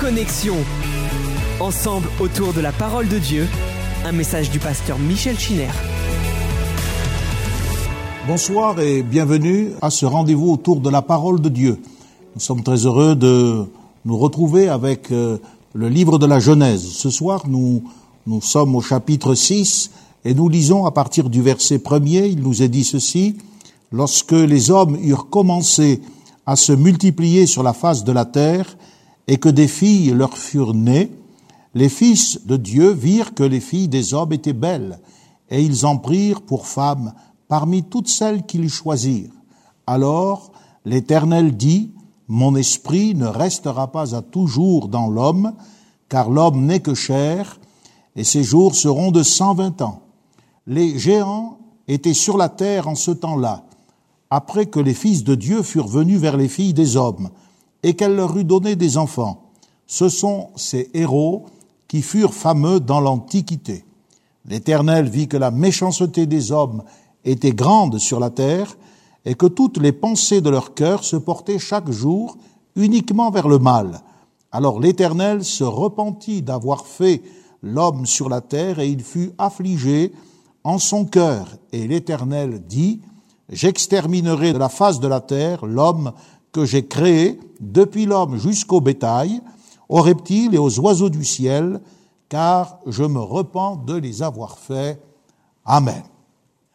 Connexion. Ensemble autour de la parole de Dieu, un message du pasteur Michel Chiner. Bonsoir et bienvenue à ce rendez-vous autour de la parole de Dieu. Nous sommes très heureux de nous retrouver avec euh, le livre de la Genèse. Ce soir, nous, nous sommes au chapitre 6 et nous lisons à partir du verset premier, il nous est dit ceci, lorsque les hommes eurent commencé à se multiplier sur la face de la terre et que des filles leur furent nées, les fils de Dieu virent que les filles des hommes étaient belles, et ils en prirent pour femmes parmi toutes celles qu'ils choisirent. Alors l'Éternel dit, Mon esprit ne restera pas à toujours dans l'homme, car l'homme n'est que chair, et ses jours seront de cent vingt ans. Les géants étaient sur la terre en ce temps-là, après que les fils de Dieu furent venus vers les filles des hommes, et qu'elle leur eut donné des enfants. Ce sont ces héros qui furent fameux dans l'Antiquité. L'Éternel vit que la méchanceté des hommes était grande sur la terre, et que toutes les pensées de leur cœur se portaient chaque jour uniquement vers le mal. Alors l'Éternel se repentit d'avoir fait l'homme sur la terre, et il fut affligé en son cœur. Et l'Éternel dit, J'exterminerai de la face de la terre l'homme que j'ai créé, depuis l'homme jusqu'au bétail, aux reptiles et aux oiseaux du ciel, car je me repens de les avoir faits. Amen.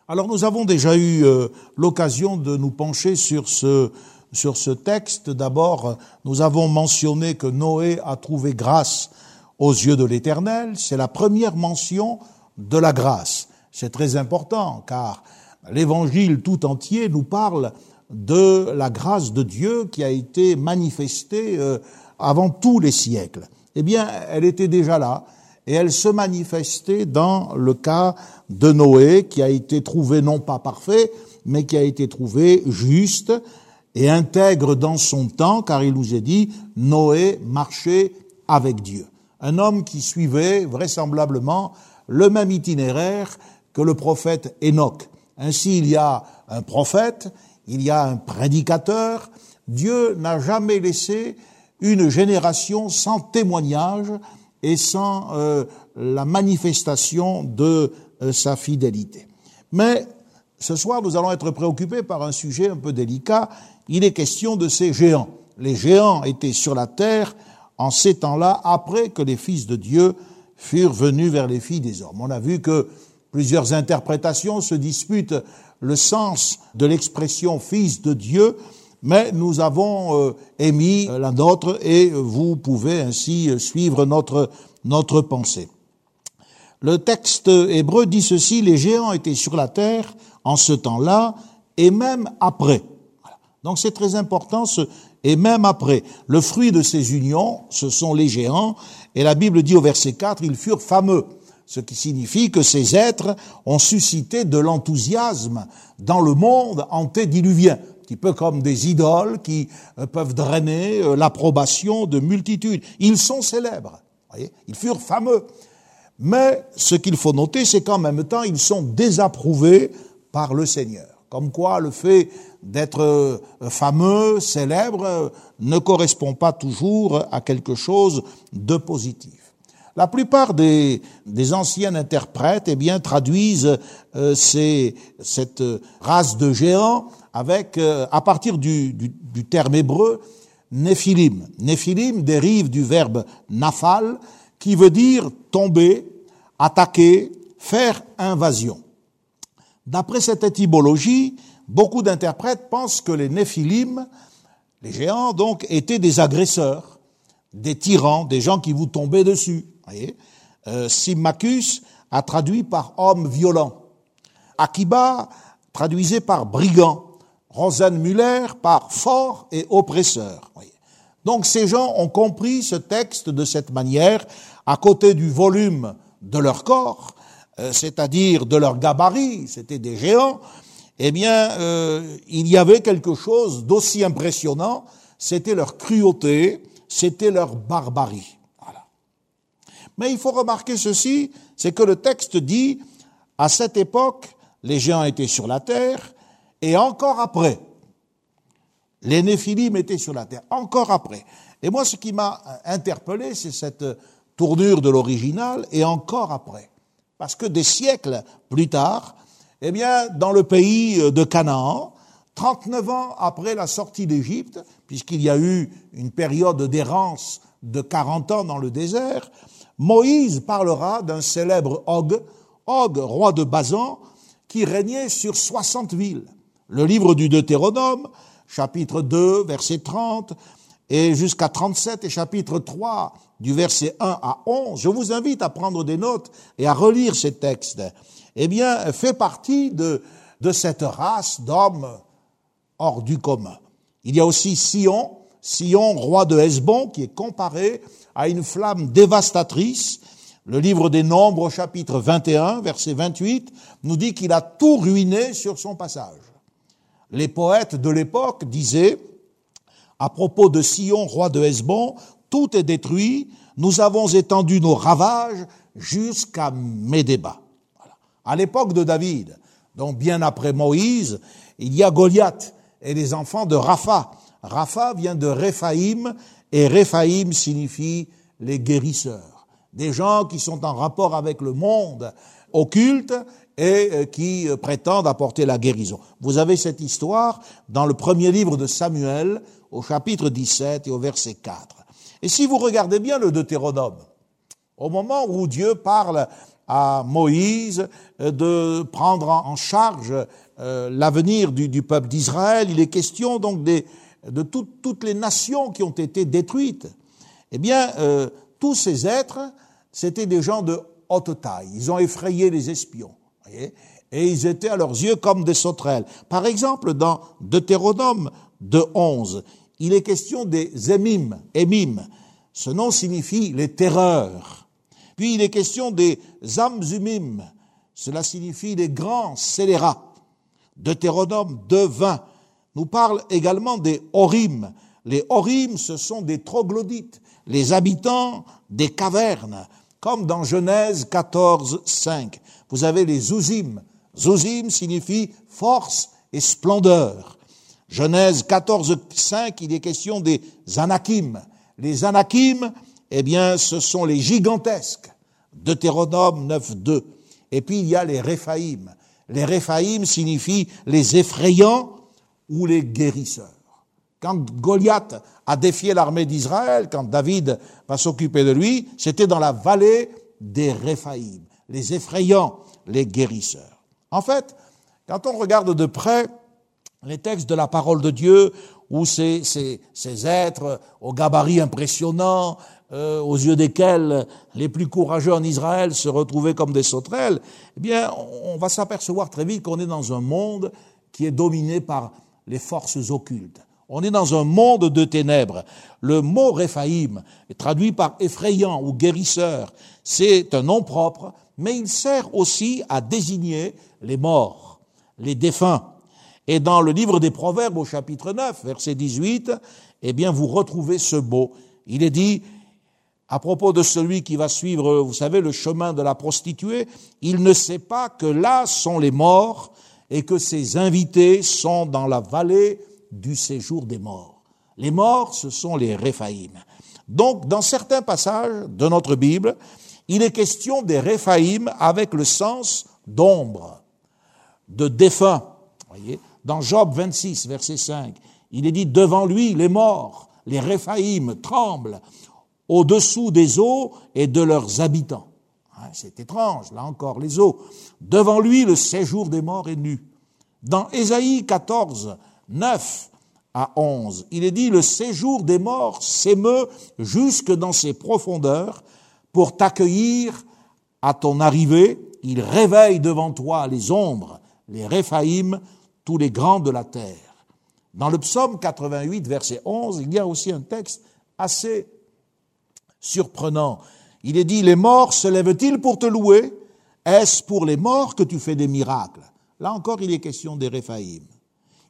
Alors nous avons déjà eu euh, l'occasion de nous pencher sur ce, sur ce texte. D'abord, nous avons mentionné que Noé a trouvé grâce aux yeux de l'Éternel. C'est la première mention de la grâce. C'est très important car l'évangile tout entier nous parle de la grâce de Dieu qui a été manifestée euh, avant tous les siècles. Eh bien, elle était déjà là et elle se manifestait dans le cas de Noé qui a été trouvé non pas parfait, mais qui a été trouvé juste et intègre dans son temps, car il nous est dit, Noé marchait avec Dieu. Un homme qui suivait vraisemblablement le même itinéraire que le prophète Enoch. Ainsi, il y a un prophète, il y a un prédicateur. Dieu n'a jamais laissé une génération sans témoignage et sans euh, la manifestation de euh, sa fidélité. Mais ce soir, nous allons être préoccupés par un sujet un peu délicat. Il est question de ces géants. Les géants étaient sur la terre en ces temps-là, après que les fils de Dieu furent venus vers les filles des hommes. On a vu que plusieurs interprétations se disputent le sens de l'expression fils de Dieu, mais nous avons euh, émis la nôtre et vous pouvez ainsi suivre notre, notre pensée. Le texte hébreu dit ceci, les géants étaient sur la terre en ce temps-là et même après. Donc c'est très important, ce, et même après. Le fruit de ces unions, ce sont les géants, et la Bible dit au verset 4, ils furent fameux ce qui signifie que ces êtres ont suscité de l'enthousiasme dans le monde antédiluvien, un petit peu comme des idoles qui euh, peuvent drainer euh, l'approbation de multitudes. Ils sont célèbres, ils furent fameux. Mais ce qu'il faut noter, c'est qu'en même temps, ils sont désapprouvés par le Seigneur. Comme quoi le fait d'être euh, fameux, célèbre, ne correspond pas toujours à quelque chose de positif. La plupart des, des anciens interprètes eh bien, traduisent euh, ces, cette race de géants avec, euh, à partir du, terme hébreu, néphilim. Néphilim dérive du verbe nafal, qui veut dire tomber, attaquer, faire invasion. D'après cette étymologie, beaucoup d'interprètes pensent que les néphilim, les géants donc, étaient des agresseurs, des tyrans, des gens qui vous tombaient dessus. Voyez euh, a traduit par homme violent. Akiba traduisait par brigand. Rosenmüller par fort et oppresseur. Donc ces gens ont compris ce texte de cette manière, à côté du volume de leur corps, euh, c'est-à-dire de leur gabarit, c'était des géants, eh bien, euh, il y avait quelque chose d'aussi impressionnant, c'était leur cruauté, c'était leur barbarie. Mais il faut remarquer ceci, c'est que le texte dit, à cette époque, les géants étaient sur la terre, et encore après, Les Néphilim étaient sur la terre, encore après. Et moi, ce qui m'a interpellé, c'est cette tournure de l'original, et encore après. Parce que des siècles plus tard, eh bien, dans le pays de Canaan, 39 ans après la sortie d'Égypte, puisqu'il y a eu une période d'errance de 40 ans dans le désert, Moïse parlera d'un célèbre Og, Og, roi de Bazan, qui régnait sur 60 villes. Le livre du Deutéronome, chapitre 2, verset 30, et jusqu'à 37, et chapitre 3, du verset 1 à 11, je vous invite à prendre des notes et à relire ces textes, eh bien, fait partie de, de cette race d'hommes hors du commun. Il y a aussi Sion, Sion, roi de Hesbon, qui est comparé à une flamme dévastatrice. Le livre des Nombres, chapitre 21, verset 28, nous dit qu'il a tout ruiné sur son passage. Les poètes de l'époque disaient, à propos de Sion, roi de Hesbon, tout est détruit, nous avons étendu nos ravages jusqu'à Médéba. À l'époque de David, donc bien après Moïse, il y a Goliath et les enfants de Rapha. Rapha vient de Réphaïm et Réphaïm signifie les guérisseurs. Des gens qui sont en rapport avec le monde occulte et euh, qui euh, prétendent apporter la guérison. Vous avez cette histoire dans le premier livre de Samuel au chapitre 17 et au verset 4. Et si vous regardez bien le Deutéronome, au moment où Dieu parle à Moïse euh, de prendre en charge l'avenir du, peuple d'Israël, il est question donc des, de toutes les nations qui ont été détruites. Eh bien, euh, tous ces êtres, c'était des gens de haute taille. Ils ont effrayé les espions. et ils étaient à leurs yeux comme des sauterelles. Par exemple, dans Deutéronome de 11, il est question des émim, émim. Ce nom signifie les terreurs. Puis il est question des amzumim. Cela signifie les grands scélérats. Deutéronome 2.20 nous parle également des Horim. Les Horim, ce sont des troglodytes, les habitants des cavernes, comme dans Genèse 14.5. Vous avez les Zouzim. Zouzim signifie force et splendeur. Genèse 14, 5, il est question des Anakim. Les Anakim, eh bien, ce sont les gigantesques. Deutéronome 9, 2. Et puis il y a les Réphaïm. Les Réphaïm signifient les effrayants ou les guérisseurs. Quand Goliath a défié l'armée d'Israël, quand David va s'occuper de lui, c'était dans la vallée des Réphaïm, les effrayants, les guérisseurs. En fait, quand on regarde de près, les textes de la parole de Dieu, où ces, ces, ces êtres au gabarit impressionnant, euh, aux yeux desquels les plus courageux en Israël se retrouvaient comme des sauterelles, eh bien, on va s'apercevoir très vite qu'on est dans un monde qui est dominé par les forces occultes. On est dans un monde de ténèbres. Le mot Réphaïm est traduit par effrayant ou guérisseur. C'est un nom propre, mais il sert aussi à désigner les morts, les défunts. Et dans le livre des Proverbes au chapitre 9, verset 18, eh bien, vous retrouvez ce mot. Il est dit, à propos de celui qui va suivre, vous savez, le chemin de la prostituée, il ne sait pas que là sont les morts et que ses invités sont dans la vallée du séjour des morts. Les morts, ce sont les Réphaïm. Donc, dans certains passages de notre Bible, il est question des Réphaïm avec le sens d'ombre, de défunt. Dans Job 26, verset 5, il est dit, devant lui, les morts, les Réphaïm tremblent au-dessous des eaux et de leurs habitants. Hein, c'est étrange, là encore, les eaux. Devant lui, le séjour des morts est nu. Dans Ésaïe 14, 9 à 11, il est dit, le séjour des morts s'émeut jusque dans ses profondeurs pour t'accueillir à ton arrivée. Il réveille devant toi les ombres, les Réphaïm tous les grands de la terre. Dans le psaume 88, verset 11, il y a aussi un texte assez surprenant. Il est dit, les morts se lèvent-ils pour te louer? Est-ce pour les morts que tu fais des miracles? Là encore, il est question des Réphaïm.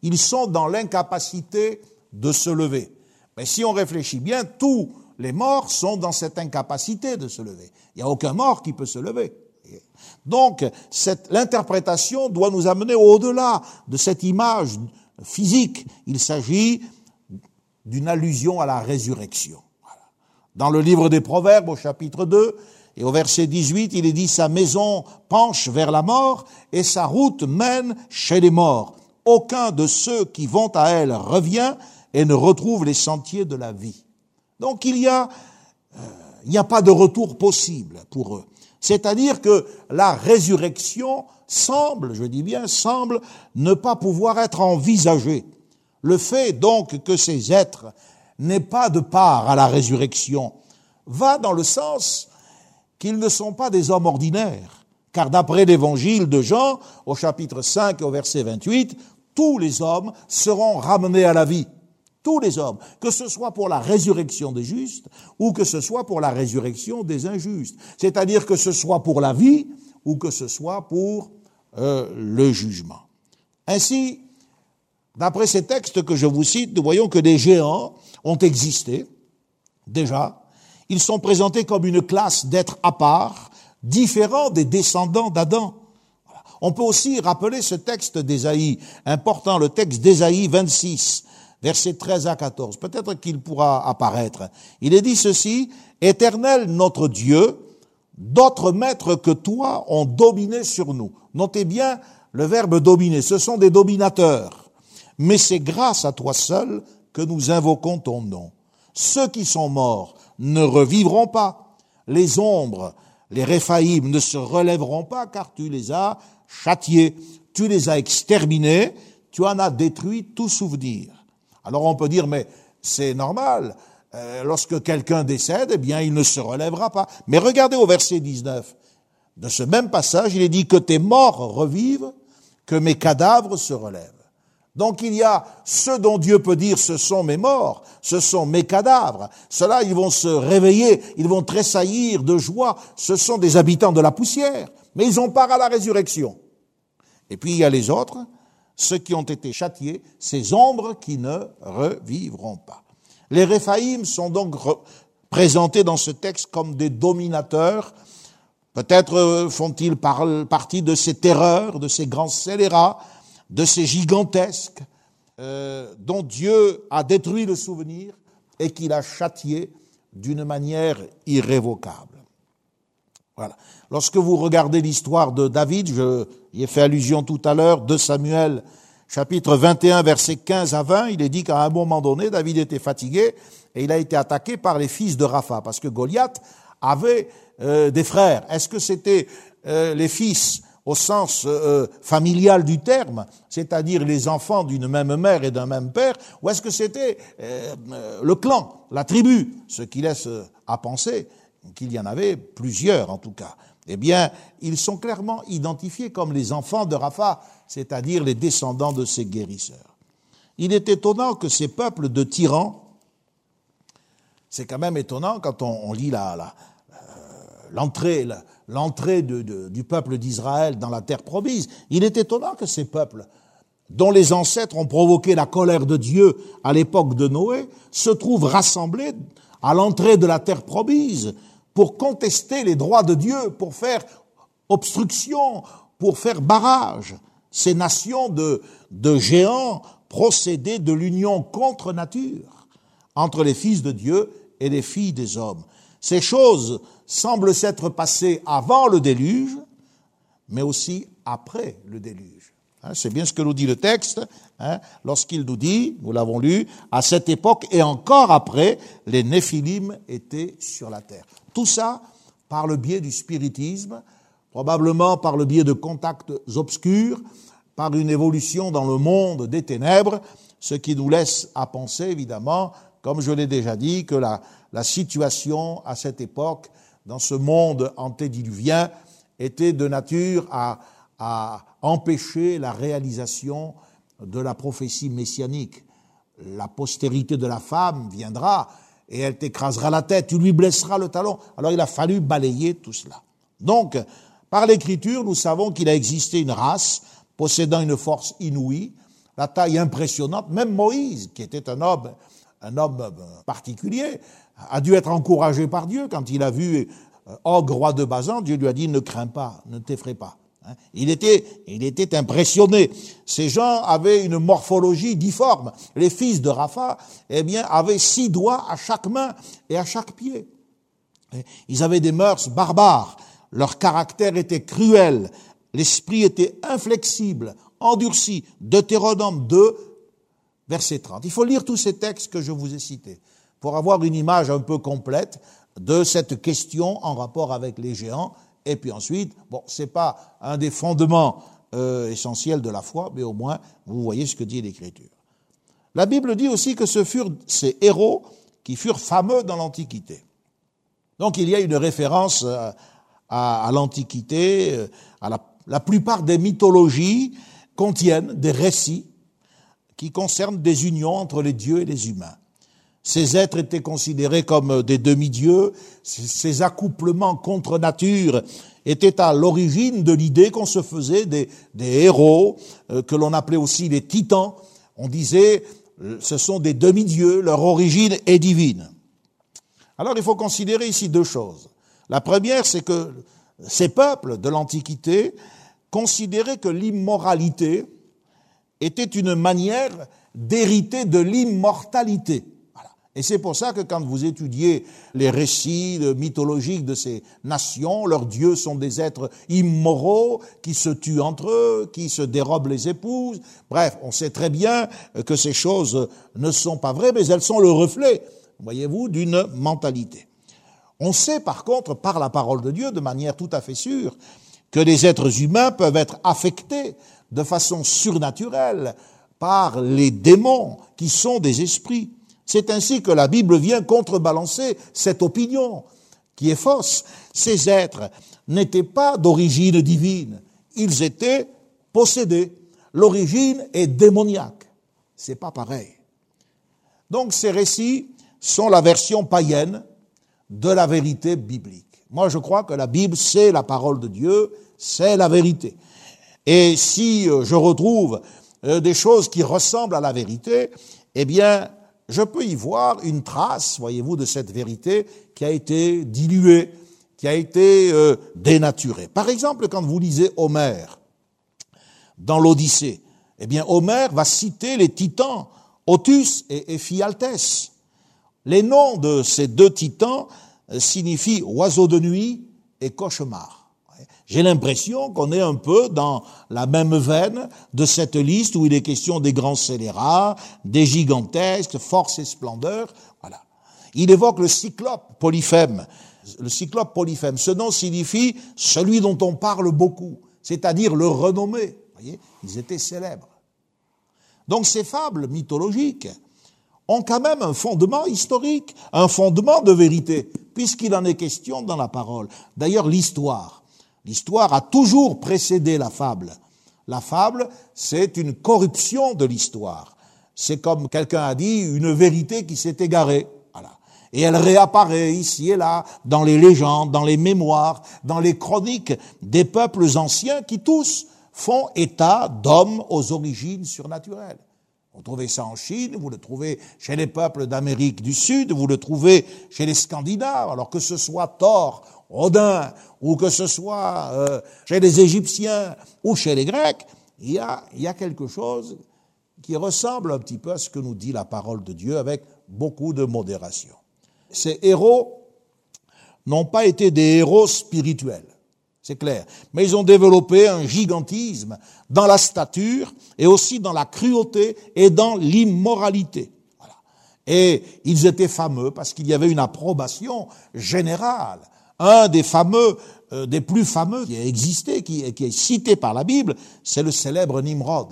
Ils sont dans l'incapacité de se lever. Mais si on réfléchit bien, tous les morts sont dans cette incapacité de se lever. Il n'y a aucun mort qui peut se lever. Donc, l'interprétation doit nous amener au-delà de cette image physique. Il s'agit d'une allusion à la résurrection. Dans le livre des Proverbes, au chapitre 2, et au verset 18, il est dit, sa maison penche vers la mort et sa route mène chez les morts. Aucun de ceux qui vont à elle revient et ne retrouve les sentiers de la vie. Donc il y a, euh, il n'y a pas de retour possible pour eux. C'est-à-dire que la résurrection semble, je dis bien semble, ne pas pouvoir être envisagée. Le fait donc que ces êtres n'aient pas de part à la résurrection va dans le sens qu'ils ne sont pas des hommes ordinaires. Car d'après l'évangile de Jean, au chapitre 5 au verset 28, tous les hommes seront ramenés à la vie. Tous les hommes, que ce soit pour la résurrection des justes ou que ce soit pour la résurrection des injustes. C'est-à-dire que ce soit pour la vie ou que ce soit pour euh, le jugement. Ainsi, d'après ces textes que je vous cite, nous voyons que des géants ont existé déjà. Ils sont présentés comme une classe d'êtres à part, différents des descendants d'Adam. On peut aussi rappeler ce texte d'Ésaïe, important, le texte d'Ésaïe 26, versets 13 à 14. Peut-être qu'il pourra apparaître. Il est dit ceci, Éternel notre Dieu, d'autres maîtres que toi ont dominé sur nous. Notez bien le verbe dominer, ce sont des dominateurs. Mais c'est grâce à toi seul que nous invoquons ton nom. Ceux qui sont morts ne revivront pas. Les ombres, les Réphaïm ne se relèveront pas car tu les as châtiés, tu les as exterminés, tu en as détruit tout souvenir. Alors on peut dire, mais c'est normal, euh, lorsque quelqu'un décède, eh bien il ne se relèvera pas. Mais regardez au verset 19 de ce même passage, il est dit que tes morts revivent, que mes cadavres se relèvent. Donc il y a ceux dont Dieu peut dire ce sont mes morts, ce sont mes cadavres. Ceux-là, ils vont se réveiller, ils vont tressaillir de joie. Ce sont des habitants de la poussière, mais ils ont part à la résurrection. Et puis il y a les autres, ceux qui ont été châtiés, ces ombres qui ne revivront pas. Les Réphaïm sont donc présentés dans ce texte comme des dominateurs. Peut-être euh, font-ils partie de ces terreurs, de ces grands scélérats, de ces gigantesques euh, dont Dieu a détruit le souvenir et qu'il a châtié d'une manière irrévocable. Voilà. Lorsque vous regardez l'histoire de David, je y ai fait allusion tout à l'heure, de Samuel, chapitre 21, verset 15 à 20, il est dit qu'à un moment donné, David était fatigué et il a été attaqué par les fils de Rapha, parce que Goliath avait euh, des frères. Est-ce que c'était euh, les fils au sens euh, familial du terme, c'est-à-dire les enfants d'une même mère et d'un même père, ou est-ce que c'était le clan, la tribu, ce qui laisse à penser qu'il y en avait plusieurs en tout cas. Eh bien, ils sont clairement identifiés comme les enfants de Rapha, c'est-à-dire les descendants de ces guérisseurs. Il est étonnant que ces peuples de tyrans, c'est quand même étonnant quand on, lit la, l'entrée du peuple d'Israël dans la terre promise, il est étonnant que ces peuples, dont les ancêtres ont provoqué la colère de Dieu à l'époque de Noé, se trouvent rassemblés à l'entrée de la terre promise pour contester les droits de Dieu, pour faire obstruction, pour faire barrage. Ces nations de, de géants procédaient de l'union contre nature entre les fils de Dieu et les filles des hommes. Ces choses semblent s'être passées avant le déluge, mais aussi après le déluge. Hein, c'est bien ce que nous dit le texte, hein, lorsqu'il nous dit, nous l'avons lu, à cette époque et encore après, les Néphilim étaient sur la terre. Tout ça par le biais du spiritisme, probablement par le biais de contacts obscurs, par une évolution dans le monde des ténèbres, ce qui nous laisse à penser, évidemment, comme je l'ai déjà dit, que la, la situation à cette époque, dans ce monde antédiluvien, était de nature à, empêcher la réalisation de la prophétie messianique. La postérité de la femme viendra, et elle t'écrasera la tête, tu lui blesseras le talon. Alors il a fallu balayer tout cela. Donc, par l'écriture, nous savons qu'il a existé une race possédant une force inouïe, la taille impressionnante. Même Moïse, qui était un homme, un homme euh, particulier, a dû être encouragé par Dieu quand il a vu euh, Og, roi de Bazan. Dieu lui a dit ne crains pas, ne t'effraie pas. Hein. Il était, il était impressionné. Ces gens avaient une morphologie difforme. Les fils de Rapha, eh bien, avaient six doigts à chaque main et à chaque pied. Ils avaient des mœurs barbares. Leur caractère était cruel. L'esprit était inflexible, endurci. Deutéronome 2, verset 30. Il faut lire tous ces textes que je vous ai cités pour avoir une image un peu complète de cette question en rapport avec les géants. Et puis ensuite, bon, c'est pas un des fondements euh, essentiels de la foi, mais au moins vous voyez ce que dit l'Écriture. La Bible dit aussi que ce furent ces héros qui furent fameux dans l'Antiquité. Donc il y a une référence euh, à, l'Antiquité, euh, la plupart des mythologies contiennent des récits qui concernent des unions entre les dieux et les humains. Ces êtres étaient considérés comme des demi-dieux. Ces accouplements contre nature étaient à l'origine de l'idée qu'on se faisait des, héros, euh, que l'on appelait aussi les titans. On disait, euh, ce sont des demi-dieux, leur origine est divine. Alors il faut considérer ici deux choses. La première, c'est que ces peuples de l'Antiquité considéraient que l'immoralité était une manière d'hériter de l'immortalité. Et c'est pour ça que quand vous étudiez les récits mythologiques de ces nations, leurs dieux sont des êtres immoraux qui se tuent entre eux, qui se dérobent les épouses. Bref, on sait très bien que ces choses ne sont pas vraies, mais elles sont le reflet, voyez-vous, d'une mentalité. On sait par contre, par la parole de Dieu, de manière tout à fait sûre, que les êtres humains peuvent être affectés de façon surnaturelle par les démons qui sont des esprits. C'est ainsi que la Bible vient contrebalancer cette opinion qui est fausse. Ces êtres n'étaient pas d'origine divine, ils étaient possédés. L'origine est démoniaque. C'est pas pareil. Donc ces récits sont la version païenne de la vérité biblique. Moi, je crois que la Bible, c'est la parole de Dieu, c'est la vérité. Et si euh, je retrouve euh, des choses qui ressemblent à la vérité, eh bien, je peux y voir une trace, voyez-vous, de cette vérité qui a été diluée, qui a été euh, dénaturée. Par exemple, quand vous lisez Homère dans l'Odyssée, eh bien, Homère va citer les titans Otus et Ephialtès. Les noms de ces deux titans euh, signifient oiseau de nuit et cauchemar. J'ai l'impression qu'on est un peu dans la même veine de cette liste où il est question des grands scélérats, des gigantesques, force et splendeur. Voilà. Il évoque le cyclope polyphème. Le cyclope polyphème, ce nom signifie celui dont on parle beaucoup, c'est-à-dire le renommé. Voyez, ils étaient célèbres. Donc ces fables mythologiques ont quand même un fondement historique, un fondement de vérité, puisqu'il en est question dans la parole. D'ailleurs, l'histoire L'histoire a toujours précédé la fable. La fable, c'est une corruption de l'histoire. C'est comme quelqu'un a dit, une vérité qui s'est égarée. Voilà. Et elle réapparaît ici et là, dans les légendes, dans les mémoires, dans les chroniques des peuples anciens qui tous font état d'hommes aux origines surnaturelles. Vous trouvez ça en Chine, vous le trouvez chez les peuples d'Amérique du Sud, vous le trouvez chez les Scandinaves, alors que ce soit Thor Odin, ou que ce soit euh, chez les Égyptiens ou chez les Grecs, il y a quelque chose qui ressemble un petit peu à ce que nous dit la parole de Dieu avec beaucoup de modération. Ces héros n'ont pas été des héros spirituels, c'est clair, mais ils ont développé un gigantisme dans la stature et aussi dans la cruauté et dans l'immoralité. Et ils étaient fameux parce qu'il y avait une approbation générale un des fameux, euh, des plus fameux qui a existé, qui, est cité par la Bible, c'est le célèbre Nimrod.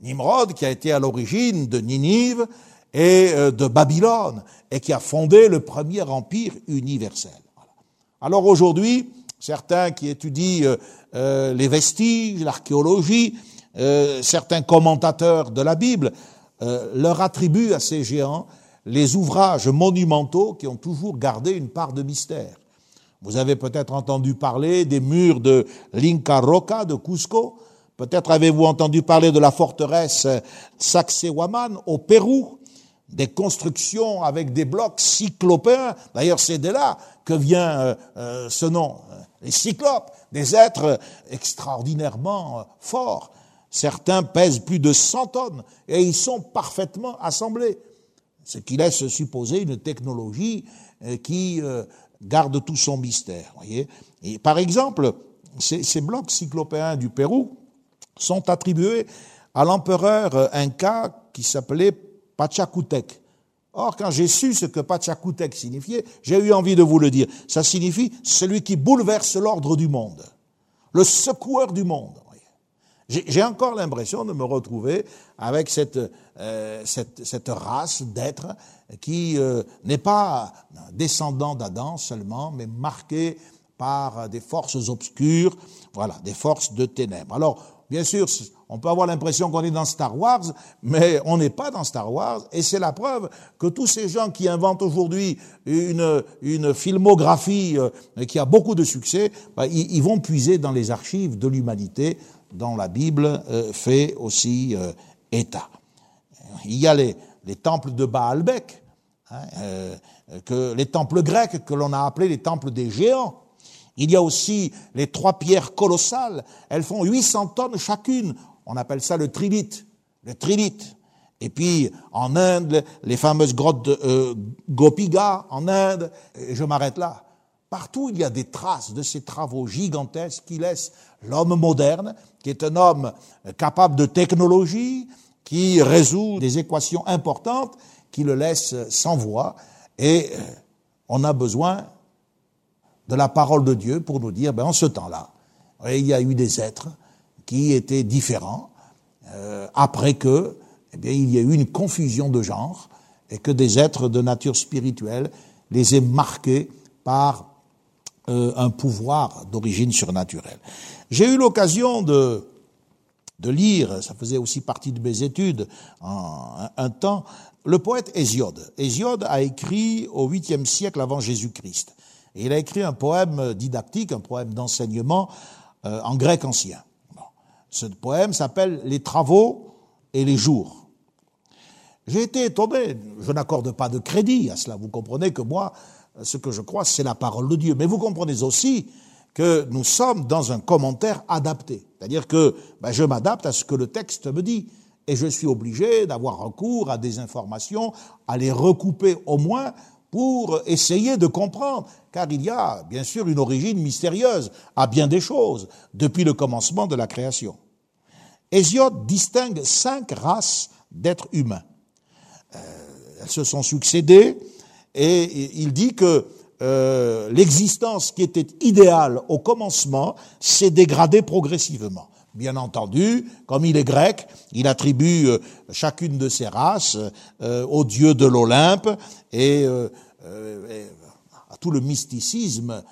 Nimrod qui a été à l'origine de Ninive et euh, de Babylone et qui a fondé le premier empire universel. Alors aujourd'hui, certains qui étudient euh, les vestiges, l'archéologie, certains commentateurs de la Bible leur attribuent à ces géants les ouvrages monumentaux qui ont toujours gardé une part de mystère. Vous avez peut-être entendu parler des murs de l'Inca Roca de Cusco. Peut-être avez-vous entendu parler de la forteresse Sacsayhuaman au Pérou. des constructions avec des blocs cyclopéens. D'ailleurs, c'est de là que vient euh, euh, ce nom, les cyclopes, des êtres extraordinairement forts. Certains pèsent plus de 100 tonnes et ils sont parfaitement assemblés, ce qui laisse supposer une technologie qui garde tout son mystère. Et par exemple, ces, blocs cyclopéens du Pérou sont attribués à l'empereur inca qui s'appelait Pachacutec. Or, quand j'ai su ce que Pachacutec signifiait, j'ai eu envie de vous le dire. Ça signifie celui qui bouleverse l'ordre du monde, le secoueur du monde. J'ai encore l'impression de me retrouver avec cette, euh, cette, cette race d'êtres qui euh, n'est pas descendant d'Adam seulement, mais marqué par des forces obscures, voilà, des forces de ténèbres. Alors, bien sûr, on peut avoir l'impression qu'on est dans Star Wars, mais on n'est pas dans Star Wars, et c'est la preuve que tous ces gens qui inventent aujourd'hui une, une filmographie euh, qui a beaucoup de succès, bah, ils, vont puiser dans les archives de l'humanité dont la Bible euh, fait aussi euh, état. Il y a les, les temples de Baalbek, hein, que, les temples grecs que l'on a appelés les temples des géants. Il y a aussi les trois pierres colossales. Elles font 800 tonnes chacune. On appelle ça le trilite, le. Et puis en Inde, les fameuses grottes de euh, Gopiga en Inde, et je m'arrête là. Partout, il y a des traces de ces travaux gigantesques qui laissent l'homme moderne, qui est un homme capable de technologie, qui résout des équations importantes, qui le laisse sans voix. Et euh, on a besoin de la parole de Dieu pour nous dire, ben, en ce temps-là, il y a eu des êtres qui étaient différents, euh, après que, eh bien, il y a eu une confusion de genre, et que des êtres de nature spirituelle les aient marqués par euh, un pouvoir d'origine surnaturelle. J'ai eu l'occasion de, de lire, ça faisait aussi partie de mes études en un, temps, le poète Hésiode. Hésiode a écrit au 8e siècle avant Jésus-Christ. Et il a écrit un poème didactique, un poème d'enseignement euh, en grec ancien. Ce poème s'appelle Les travaux et les jours. J'ai été étonné, je n'accorde pas de crédit à cela, vous comprenez que moi, ce que je crois, c'est la parole de Dieu. Mais vous comprenez aussi que nous sommes dans un commentaire adapté. C'est-à-dire que ben, je m'adapte à ce que le texte me dit. Et je suis obligé d'avoir recours à des informations, à les recouper au moins pour essayer de comprendre, car il y a bien sûr une origine mystérieuse à bien des choses depuis le commencement de la création. Hésiode distingue cinq races d'êtres humains. Euh, elles se sont succédées et il dit que euh, l'existence qui était idéale au commencement s'est dégradée progressivement. Bien entendu, comme il est grec, il attribue euh, chacune de ces races euh, au dieu de l'Olympe et, euh, à tout le mysticisme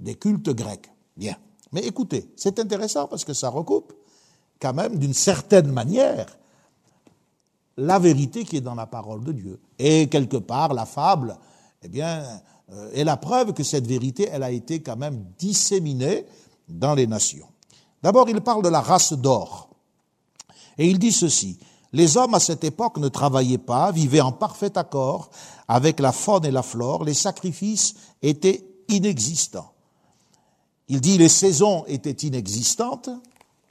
des cultes grecs. Bien. Mais écoutez, c'est intéressant parce que ça recoupe quand même d'une certaine manière la vérité qui est dans la parole de Dieu. Et quelque part, la fable, eh bien, est la preuve que cette vérité, elle a été quand même disséminée dans les nations. D'abord, il parle de la race d'or. Et il dit ceci, les hommes à cette époque ne travaillaient pas, vivaient en parfait accord avec la faune et la flore, les sacrifices étaient inexistants. Il dit les saisons étaient inexistantes,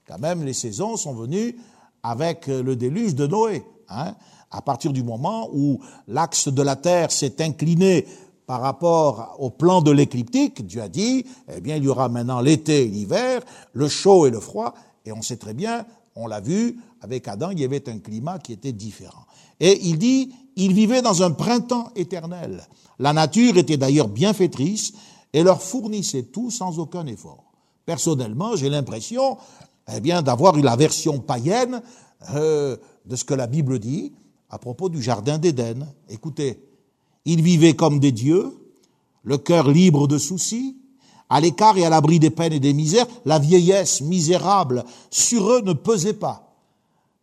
quand même les saisons sont venues avec le déluge de Noé. Hein. À partir du moment où l'axe de la Terre s'est incliné par rapport au plan de l'écliptique, Dieu a dit, eh bien, il y aura maintenant l'été et l'hiver, le chaud et le froid, et on sait très bien, on l'a vu, avec Adam, il y avait un climat qui était différent. Et il dit, ils vivaient dans un printemps éternel. La nature était d'ailleurs bienfaitrice et leur fournissait tout sans aucun effort. Personnellement, j'ai l'impression, eh bien, d'avoir eu la version païenne euh, de ce que la Bible dit à propos du jardin d'Éden. Écoutez, ils vivaient comme des dieux, le cœur libre de soucis, à l'écart et à l'abri des peines et des misères, la vieillesse misérable sur eux ne pesait pas.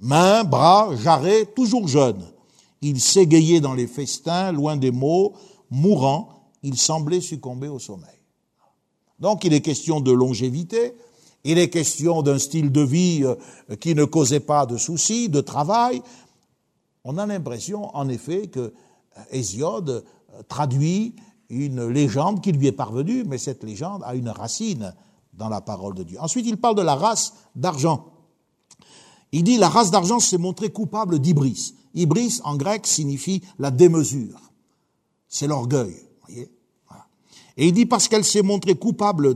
Mains, bras, jarrets, toujours jeunes. Ils s'égayaient dans les festins, loin des maux, mourants, ils semblaient succomber au sommeil. Donc il est question de longévité, il est question d'un style de vie euh, qui ne causait pas de soucis, de travail, On a l'impression, en effet, que Hésiode traduit une légende qui lui est parvenue, mais cette légende a une racine dans la parole de Dieu. Ensuite, il parle de la race d'argent. Il dit la race d'argent s'est montrée coupable d'Ibris. Ibris, en grec, signifie la démesure. C'est l'orgueil. Et il dit parce qu'elle s'est montrée coupable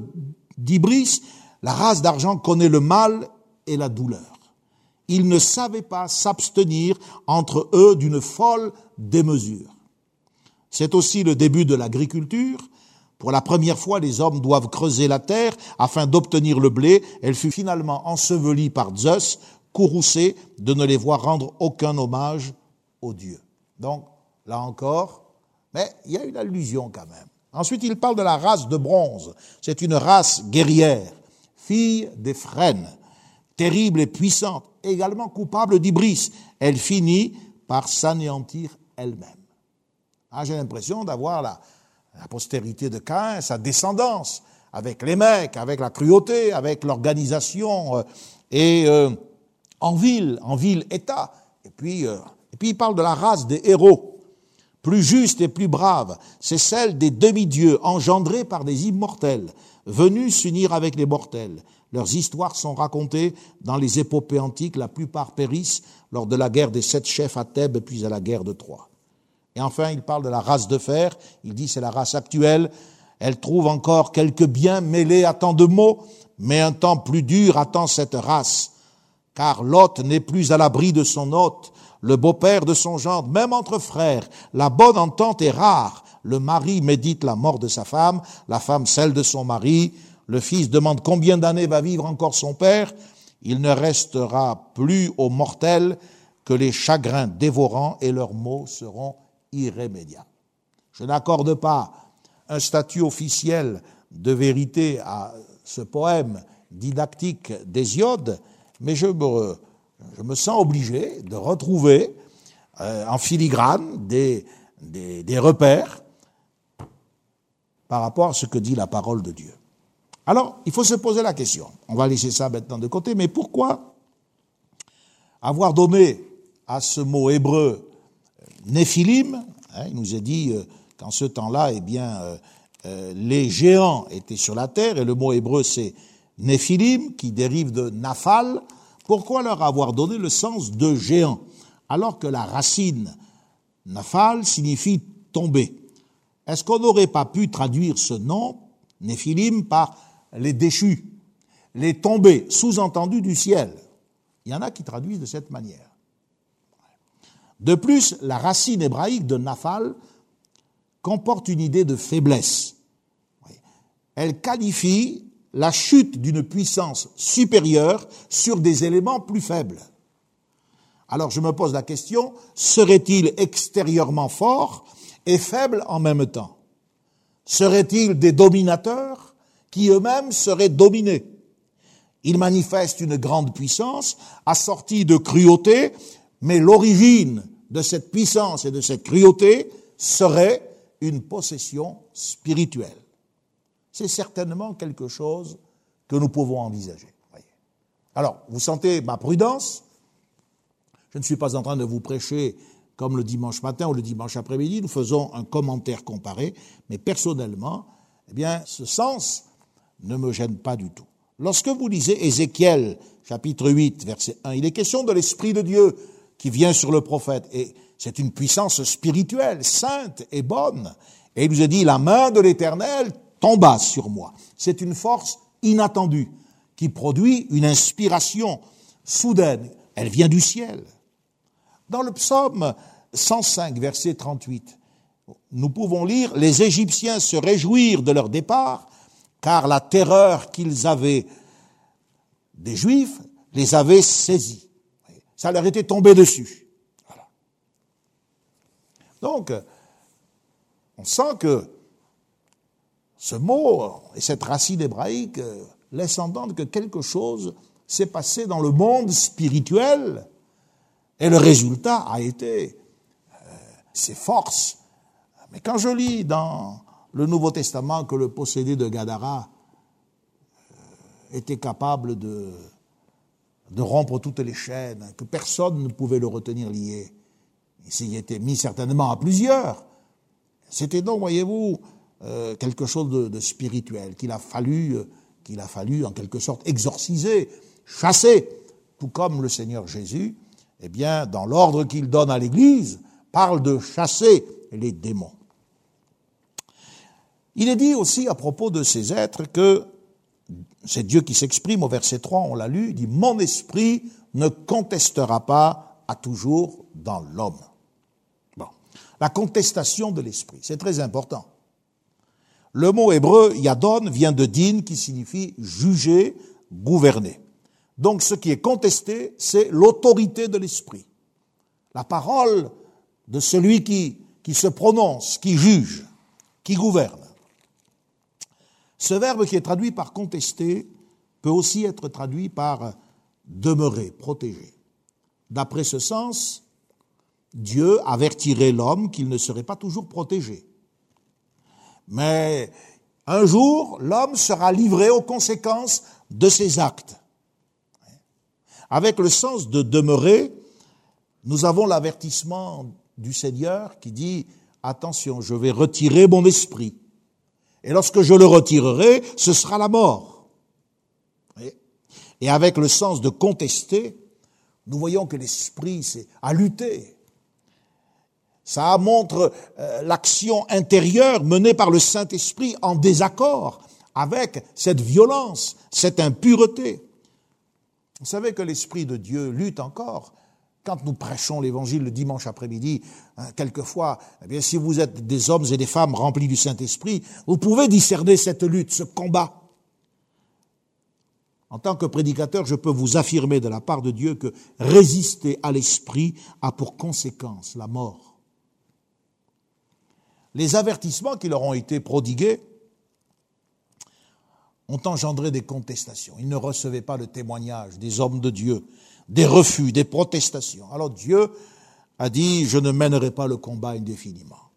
d'Ibris, la race d'argent connaît le mal et la douleur. Ils ne savaient pas s'abstenir entre eux d'une folle démesure. C'est aussi le début de l'agriculture. Pour la première fois, les hommes doivent creuser la terre afin d'obtenir le blé. Elle fut finalement ensevelie par Zeus, courroucée de ne les voir rendre aucun hommage aux dieux. Donc, là encore, mais il y a une allusion quand même. Ensuite, il parle de la race de bronze. C'est une race guerrière, fille frênes, terrible et puissante, également coupable d'Ibris. Elle finit par s'anéantir elle-même. Ah, j'ai l'impression d'avoir la, postérité de Cain, sa descendance, avec les mecs, avec la cruauté, avec l'organisation, euh, et euh, en ville, en ville-État. Et puis, euh, et puis il parle de la race des héros, plus juste et plus brave. C'est celle des demi-dieux engendrés par des immortels, venus s'unir avec les mortels. Leurs histoires sont racontées dans les épopées antiques, la plupart périssent lors de la guerre des sept chefs à Thèbes puis à la guerre de Troie. Et enfin, il parle de la race de fer. Il dit c'est la race actuelle. Elle trouve encore quelques biens mêlés à tant de maux, mais un temps plus dur attend cette race. Car l'hôte n'est plus à l'abri de son hôte, le beau-père de son gendre, même entre frères. La bonne entente est rare. Le mari médite la mort de sa femme, la femme celle de son mari. Le fils demande combien d'années va vivre encore son père. Il ne restera plus aux mortels que les chagrins dévorants et leurs maux seront irrémédiable. Je n'accorde pas un statut officiel de vérité à ce poème didactique d'Hésiode, mais je me, sens obligé de retrouver euh, en filigrane des repères par rapport à ce que dit la parole de Dieu. Alors, il faut se poser la question. On va laisser ça maintenant de côté, mais pourquoi avoir donné à ce mot hébreu Néphilim, hein, il nous a dit euh, qu'en ce temps-là, eh bien, euh, euh, les géants étaient sur la terre, et le mot hébreu c'est Néphilim, qui dérive de Naphal. Pourquoi leur avoir donné le sens de géant, alors que la racine Naphal signifie tomber? Est-ce qu'on n'aurait pas pu traduire ce nom, Néphilim, par les déchus, les tombés, sous-entendus du ciel? Il y en a qui traduisent de cette manière. De plus, la racine hébraïque de Naphal comporte une idée de faiblesse. Elle qualifie la chute d'une puissance supérieure sur des éléments plus faibles. Alors je me pose la question, serait-il extérieurement fort et faible en même temps Serait-il des dominateurs qui eux-mêmes seraient dominés? Il manifeste une grande puissance assortie de cruauté, mais l'origine de cette puissance et de cette cruauté serait une possession spirituelle. C'est certainement quelque chose que nous pouvons envisager. Alors, vous sentez ma prudence? Je ne suis pas en train de vous prêcher comme le dimanche matin ou le dimanche après-midi, nous faisons un commentaire comparé, mais personnellement, eh bien, ce sens ne me gêne pas du tout. Lorsque vous lisez Ézéchiel, chapitre 8, verset 1, il est question de l'Esprit de Dieu qui vient sur le prophète. Et c'est une puissance spirituelle, sainte et bonne. Et il nous a dit, la main de l'Éternel tomba sur moi. C'est une force inattendue qui produit une inspiration soudaine. Elle vient du ciel. Dans le psaume 105, verset 38, nous pouvons lire, les Égyptiens se réjouirent de leur départ, car la terreur qu'ils avaient des Juifs les avait saisis ça leur était tombé dessus. Donc, on sent que ce mot et cette racine hébraïque laissent entendre que quelque chose s'est passé dans le monde spirituel et le résultat a été euh, ses forces. Mais quand je lis dans le Nouveau Testament que le possédé de Gadara euh, était capable de de rompre toutes les chaînes, que personne ne pouvait le retenir lié. Il était mis certainement à plusieurs. C'était donc, voyez-vous, euh, quelque chose de, spirituel qu'il a fallu, euh, qu'il a fallu en quelque sorte exorciser, chasser, tout comme le Seigneur Jésus, eh bien, dans l'ordre qu'il donne à l'Église, parle de chasser les démons. Il est dit aussi à propos de ces êtres que c'est Dieu qui s'exprime au verset 3, on l'a lu, il dit Mon esprit ne contestera pas à toujours dans l'homme. Bon. La contestation de l'esprit, c'est très important. Le mot hébreu yadon vient de din qui signifie juger, gouverner. Donc ce qui est contesté, c'est l'autorité de l'esprit. La parole de celui qui, se prononce, qui juge, qui gouverne. Ce verbe qui est traduit par contester peut aussi être traduit par demeurer, protéger. D'après ce sens, Dieu avertirait l'homme qu'il ne serait pas toujours protégé. Mais un jour, l'homme sera livré aux conséquences de ses actes. Avec le sens de demeurer, nous avons l'avertissement du Seigneur qui dit, attention, je vais retirer mon esprit. Et lorsque je le retirerai, ce sera la mort. Et avec le sens de contester, nous voyons que l'esprit, c'est à lutter. Ça montre euh, l'action intérieure menée par le Saint-Esprit en désaccord avec cette violence, cette impureté. Vous savez que l'Esprit de Dieu lutte encore quand nous prêchons l'Évangile le dimanche après-midi, hein, quelquefois, eh bien, si vous êtes des hommes et des femmes remplis du Saint-Esprit, vous pouvez discerner cette lutte, ce combat. En tant que prédicateur, je peux vous affirmer de la part de Dieu que résister à l'Esprit a pour conséquence la mort. Les avertissements qui leur ont été prodigués ont engendré des contestations. Ils ne recevaient pas le témoignage des hommes de Dieu, des refus, des protestations. Alors Dieu a dit, je ne mènerai pas le combat indéfiniment.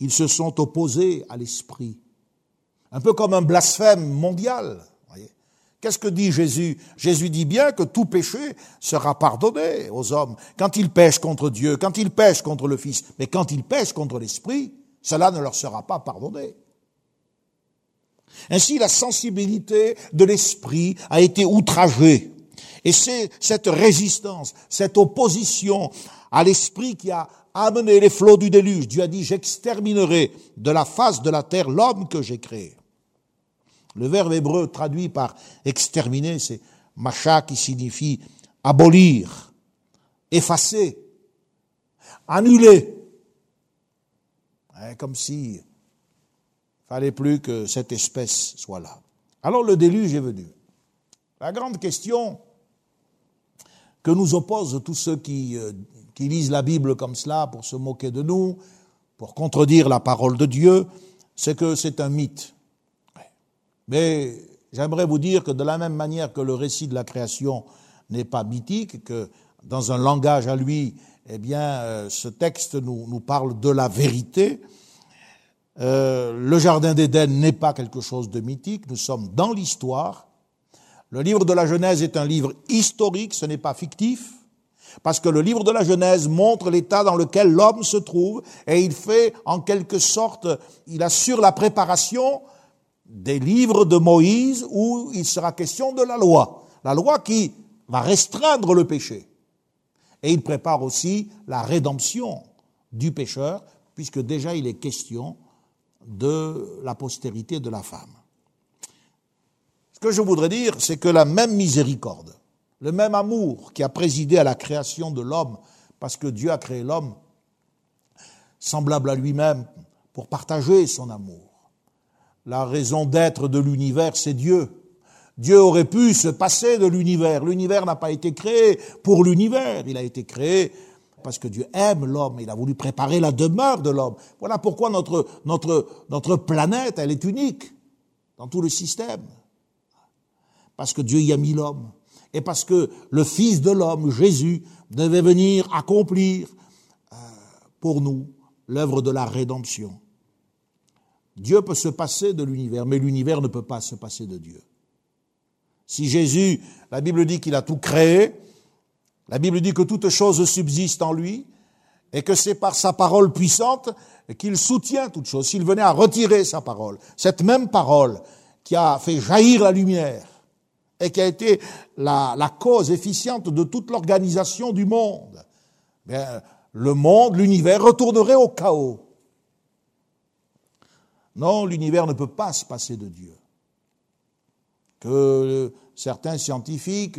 Ils se sont opposés à l'esprit, un peu comme un blasphème mondial. Qu'est-ce que dit Jésus? Jésus dit bien que tout péché sera pardonné aux hommes quand ils pêchent contre Dieu, quand ils pêchent contre le Fils, mais quand ils pêchent contre l'Esprit, cela ne leur sera pas pardonné. Ainsi, la sensibilité de l'Esprit a été outragée. Et c'est cette résistance, cette opposition à l'Esprit qui a amené les flots du déluge. Dieu a dit, j'exterminerai de la face de la terre l'homme que j'ai créé. Le verbe hébreu traduit par exterminer, c'est macha qui signifie abolir, effacer, annuler. Hein, comme si fallait plus que cette espèce soit là. Alors le déluge est venu. La grande question que nous opposent tous ceux qui, euh, qui lisent la Bible comme cela pour se moquer de nous, pour contredire la parole de Dieu, c'est que c'est un mythe. Mais j'aimerais vous dire que de la même manière que le récit de la création n'est pas mythique, que dans un langage à lui, eh bien, euh, ce texte nous, nous, parle de la vérité. Euh, le Jardin d'Éden n'est pas quelque chose de mythique, nous sommes dans l'histoire. Le livre de la Genèse est un livre historique, ce n'est pas fictif, parce que le livre de la Genèse montre l'état dans lequel l'homme se trouve, et il fait en quelque sorte, il assure la préparation des livres de Moïse où il sera question de la loi. La loi qui va restreindre le péché. Et il prépare aussi la rédemption du pécheur, puisque déjà il est question de la postérité de la femme. Ce que je voudrais dire, c'est que la même miséricorde, le même amour qui a présidé à la création de l'homme, parce que Dieu a créé l'homme semblable à lui-même pour partager son amour, la raison d'être de l'univers, c'est Dieu. Dieu aurait pu se passer de l'univers. L'univers n'a pas été créé pour l'univers. Il a été créé parce que Dieu aime l'homme. Il a voulu préparer la demeure de l'homme. Voilà pourquoi notre, notre, planète, elle est unique dans tout le système. Parce que Dieu y a mis l'homme. Et parce que le Fils de l'homme, Jésus, devait venir accomplir euh, pour nous l'œuvre de la rédemption. Dieu peut se passer de l'univers, mais l'univers ne peut pas se passer de Dieu. Si Jésus, la Bible dit qu'il a tout créé, la Bible dit que toute chose subsiste en lui, et que c'est par sa parole puissante qu'il soutient toute chose. S'il venait à retirer sa parole, cette même parole qui a fait jaillir la lumière et qui a été la, cause efficiente de toute l'organisation du monde, bien, le monde, l'univers retournerait au chaos. Non, l'univers ne peut pas se passer de Dieu. Que certains scientifiques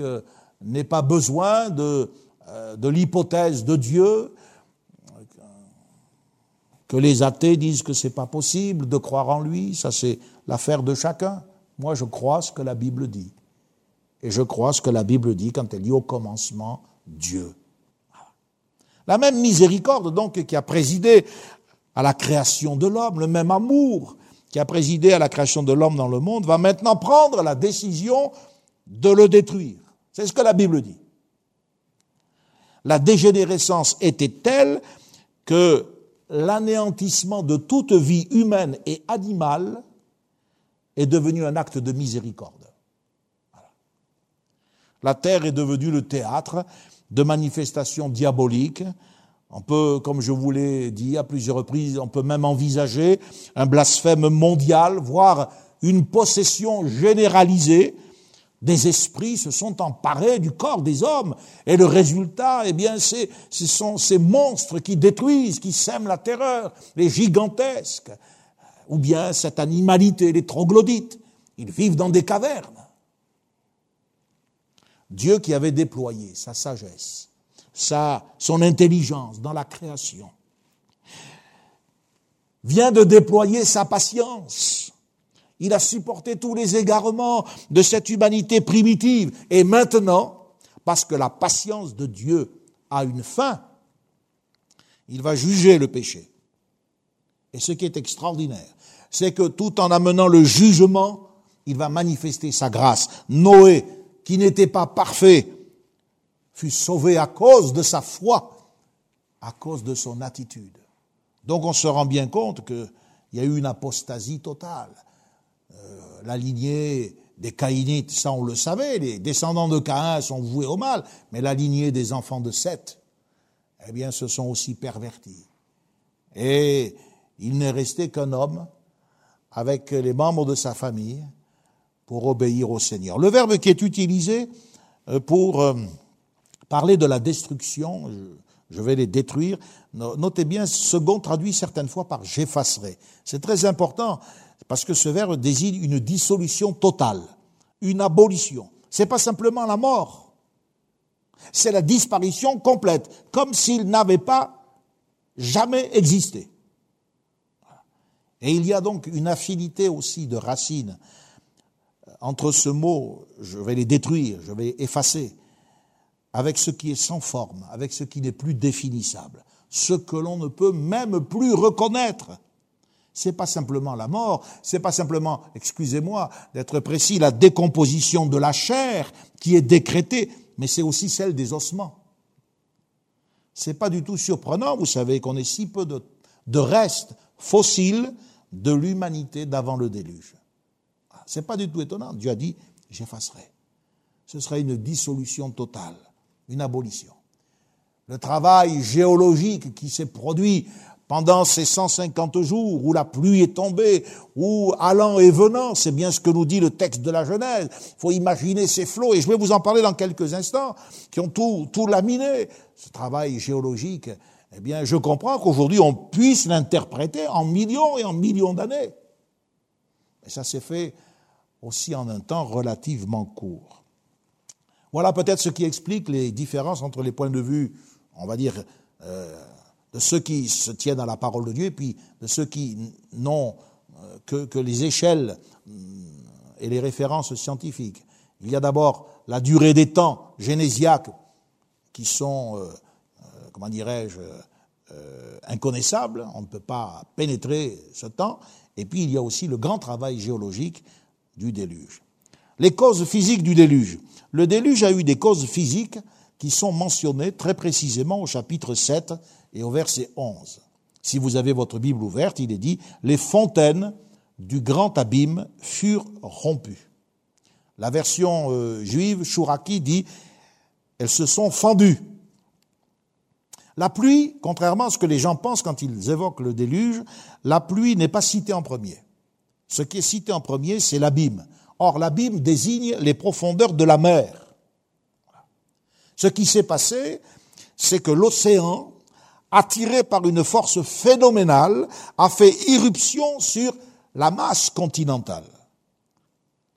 n'aient pas besoin de, euh, de l'hypothèse de Dieu, que les athées disent que c'est pas possible de croire en lui, ça c'est l'affaire de chacun. Moi, je crois ce que la Bible dit. Et je crois ce que la Bible dit quand elle dit au commencement Dieu. La même miséricorde, donc, qui a présidé à la création de l'homme, le même amour qui a présidé à la création de l'homme dans le monde, va maintenant prendre la décision de le détruire. C'est ce que la Bible dit. La dégénérescence était telle que l'anéantissement de toute vie humaine et animale est devenu un acte de miséricorde. La terre est devenue le théâtre de manifestations diaboliques, on peut, comme je vous l'ai dit à plusieurs reprises, on peut même envisager un blasphème mondial, voire une possession généralisée. Des esprits se sont emparés du corps des hommes. Et le résultat, eh bien, c'est, ce sont ces monstres qui détruisent, qui sèment la terreur, les gigantesques. Ou bien cette animalité, les troglodytes. Ils vivent dans des cavernes. Dieu qui avait déployé sa sagesse, sa, son intelligence dans la création, vient de déployer sa patience. Il a supporté tous les égarements de cette humanité primitive. Et maintenant, parce que la patience de Dieu a une fin, il va juger le péché. Et ce qui est extraordinaire, c'est que tout en amenant le jugement, il va manifester sa grâce. Noé, qui n'était pas parfait, fut sauvé à cause de sa foi, à cause de son attitude. Donc on se rend bien compte qu'il y a eu une apostasie totale. La lignée des Caïnites, ça on le savait, les descendants de Caïn sont voués au mal, mais la lignée des enfants de Seth, eh bien, se sont aussi pervertis. Et il n'est resté qu'un homme avec les membres de sa famille pour obéir au Seigneur. Le verbe qui est utilisé euh, pour euh, parler de la destruction, je vais les détruire. Notez bien, second traduit certaines fois par j'effacerai. C'est très important parce que ce verbe désigne une dissolution totale, une abolition. C'est pas simplement la mort. C'est la disparition complète, comme s'il n'avait pas jamais existé. Et il y a donc une affinité aussi de racines entre ce mot, je vais les détruire, je vais effacer, avec ce qui est sans forme, avec ce qui n'est plus définissable, ce que l'on ne peut même plus reconnaître. C'est pas simplement la mort, c'est pas simplement, excusez-moi d'être précis, la décomposition de la chair qui est décrétée, mais c'est aussi celle des ossements. C'est pas du tout surprenant, vous savez, qu'on ait si peu de, de restes fossiles de l'humanité d'avant le déluge. C'est pas du tout étonnant. Dieu a dit, j'effacerai. Ce sera une dissolution totale une abolition. Le travail géologique qui s'est produit pendant ces 150 jours où la pluie est tombée, où allant et venant, c'est bien ce que nous dit le texte de la Genèse. Il faut imaginer ces flots, et je vais vous en parler dans quelques instants, qui ont tout, laminé. Ce travail géologique, eh bien, je comprends qu'aujourd'hui on puisse l'interpréter en millions et en millions d'années. Et ça s'est fait aussi en un temps relativement court. Voilà peut-être ce qui explique les différences entre les points de vue, on va dire, euh, de ceux qui se tiennent à la parole de Dieu et puis de ceux qui n'ont euh, que, les échelles mm, et les références scientifiques. Il y a d'abord la durée des temps génésiaques qui sont, euh, comment dirais-je, inconnaissables, on ne peut pas pénétrer ce temps, et puis il y a aussi le grand travail géologique du déluge. Les causes physiques du déluge. Le déluge a eu des causes physiques qui sont mentionnées très précisément au chapitre 7 et au verset 11. Si vous avez votre Bible ouverte, il est dit, les fontaines du grand abîme furent rompues. La version euh, juive, Shuraki, dit, elles se sont fendues. La pluie, contrairement à ce que les gens pensent quand ils évoquent le déluge, la pluie n'est pas citée en premier. Ce qui est cité en premier, c'est l'abîme. Or, l'abîme désigne les profondeurs de la mer. Ce qui s'est passé, c'est que l'océan, attiré par une force phénoménale, a fait irruption sur la masse continentale.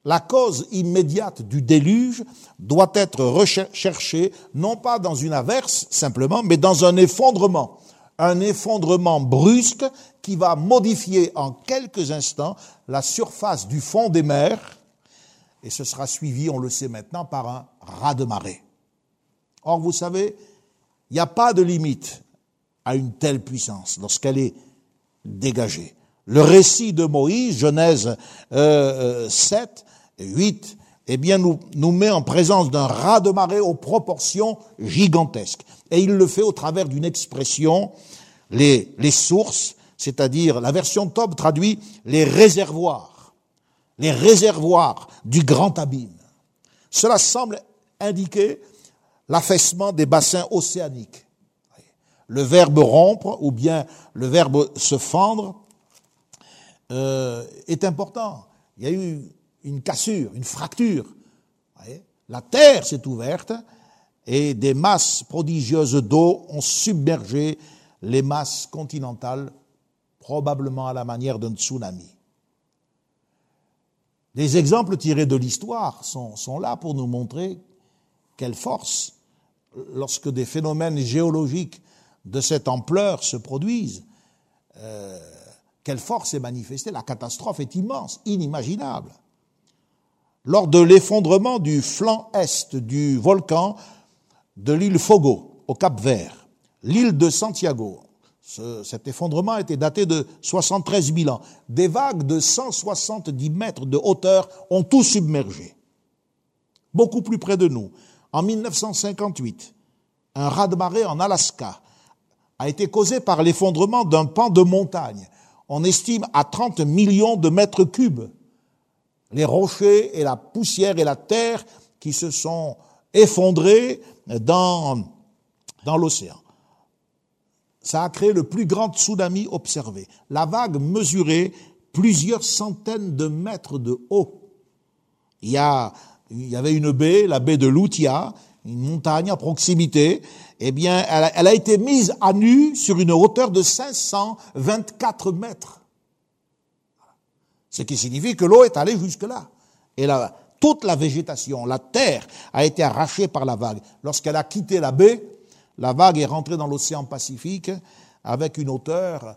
La cause immédiate du déluge doit être recherchée non pas dans une averse simplement, mais dans un effondrement. Un effondrement brusque qui va modifier en quelques instants la surface du fond des mers et ce sera suivi, on le sait maintenant, par un raz de marée. Or, vous savez, il n'y a pas de limite à une telle puissance lorsqu'elle est dégagée. Le récit de Moïse, Genèse euh, 7, euh, 8, eh bien, nous, nous met en présence d'un raz de marée aux proportions gigantesques. Et il le fait au travers d'une expression, les, les sources, c'est-à-dire la version top traduit les réservoirs, les réservoirs du grand abîme. Cela semble indiquer l'affaissement des bassins océaniques. Le verbe rompre ou bien le verbe se fendre euh, est important. Il y a eu une cassure, une fracture. La terre s'est ouverte et des masses prodigieuses d'eau ont submergé les masses continentales, probablement à la manière d'un tsunami. Les exemples tirés de l'histoire sont, sont là pour nous montrer quelle force lorsque des phénomènes géologiques de cette ampleur se produisent, euh, quelle force est manifestée La catastrophe est immense, inimaginable. Lors de l'effondrement du flanc est du volcan de l'île Fogo, au Cap Vert, l'île de Santiago, cet effondrement été daté de 73 000 ans. Des vagues de 170 mètres de hauteur ont tout submergé. Beaucoup plus près de nous, en 1958, un raz-de-marée en Alaska a été causé par l'effondrement d'un pan de montagne. On estime à 30 millions de mètres cubes les rochers et la poussière et la terre qui se sont effondrés dans, dans l'océan. Ça a créé le plus grand tsunami observé. La vague mesurait plusieurs centaines de mètres de haut. Il y a y avait une baie, la baie de Lutia, une montagne à proximité, eh bien, elle a, été mise à nu sur une hauteur de 524 mètres. Ce qui signifie que l'eau est allée jusque-là. Et toute la végétation, la terre, a été arrachée par la vague. Lorsqu'elle a quitté la baie, la vague est rentrée dans l'océan Pacifique avec une hauteur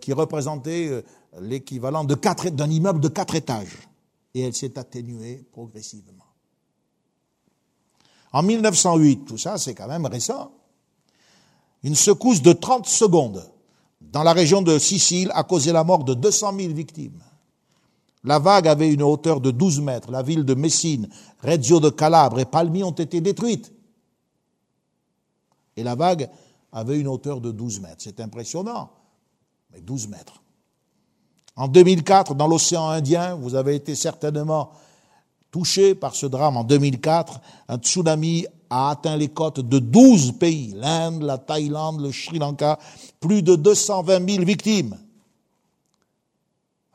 qui représentait euh, l'équivalent d'un immeuble de quatre étages et elle s'est atténuée progressivement. En 1908, tout ça c'est quand même récent, une secousse de 30 secondes dans la région de Sicile a causé la mort de 200 000 victimes. La vague avait une hauteur de 12 mètres. La ville de Messine, Reggio de Calabre et Palmi ont été détruites. Et la vague avait une hauteur de 12 mètres. C'est impressionnant, mais 12 mètres. En 2004, dans l'océan Indien, vous avez été certainement touché par ce drame. En 2004, un tsunami a atteint les côtes de 12 pays, l'Inde, la Thaïlande, le Sri Lanka, plus de 220 000 victimes.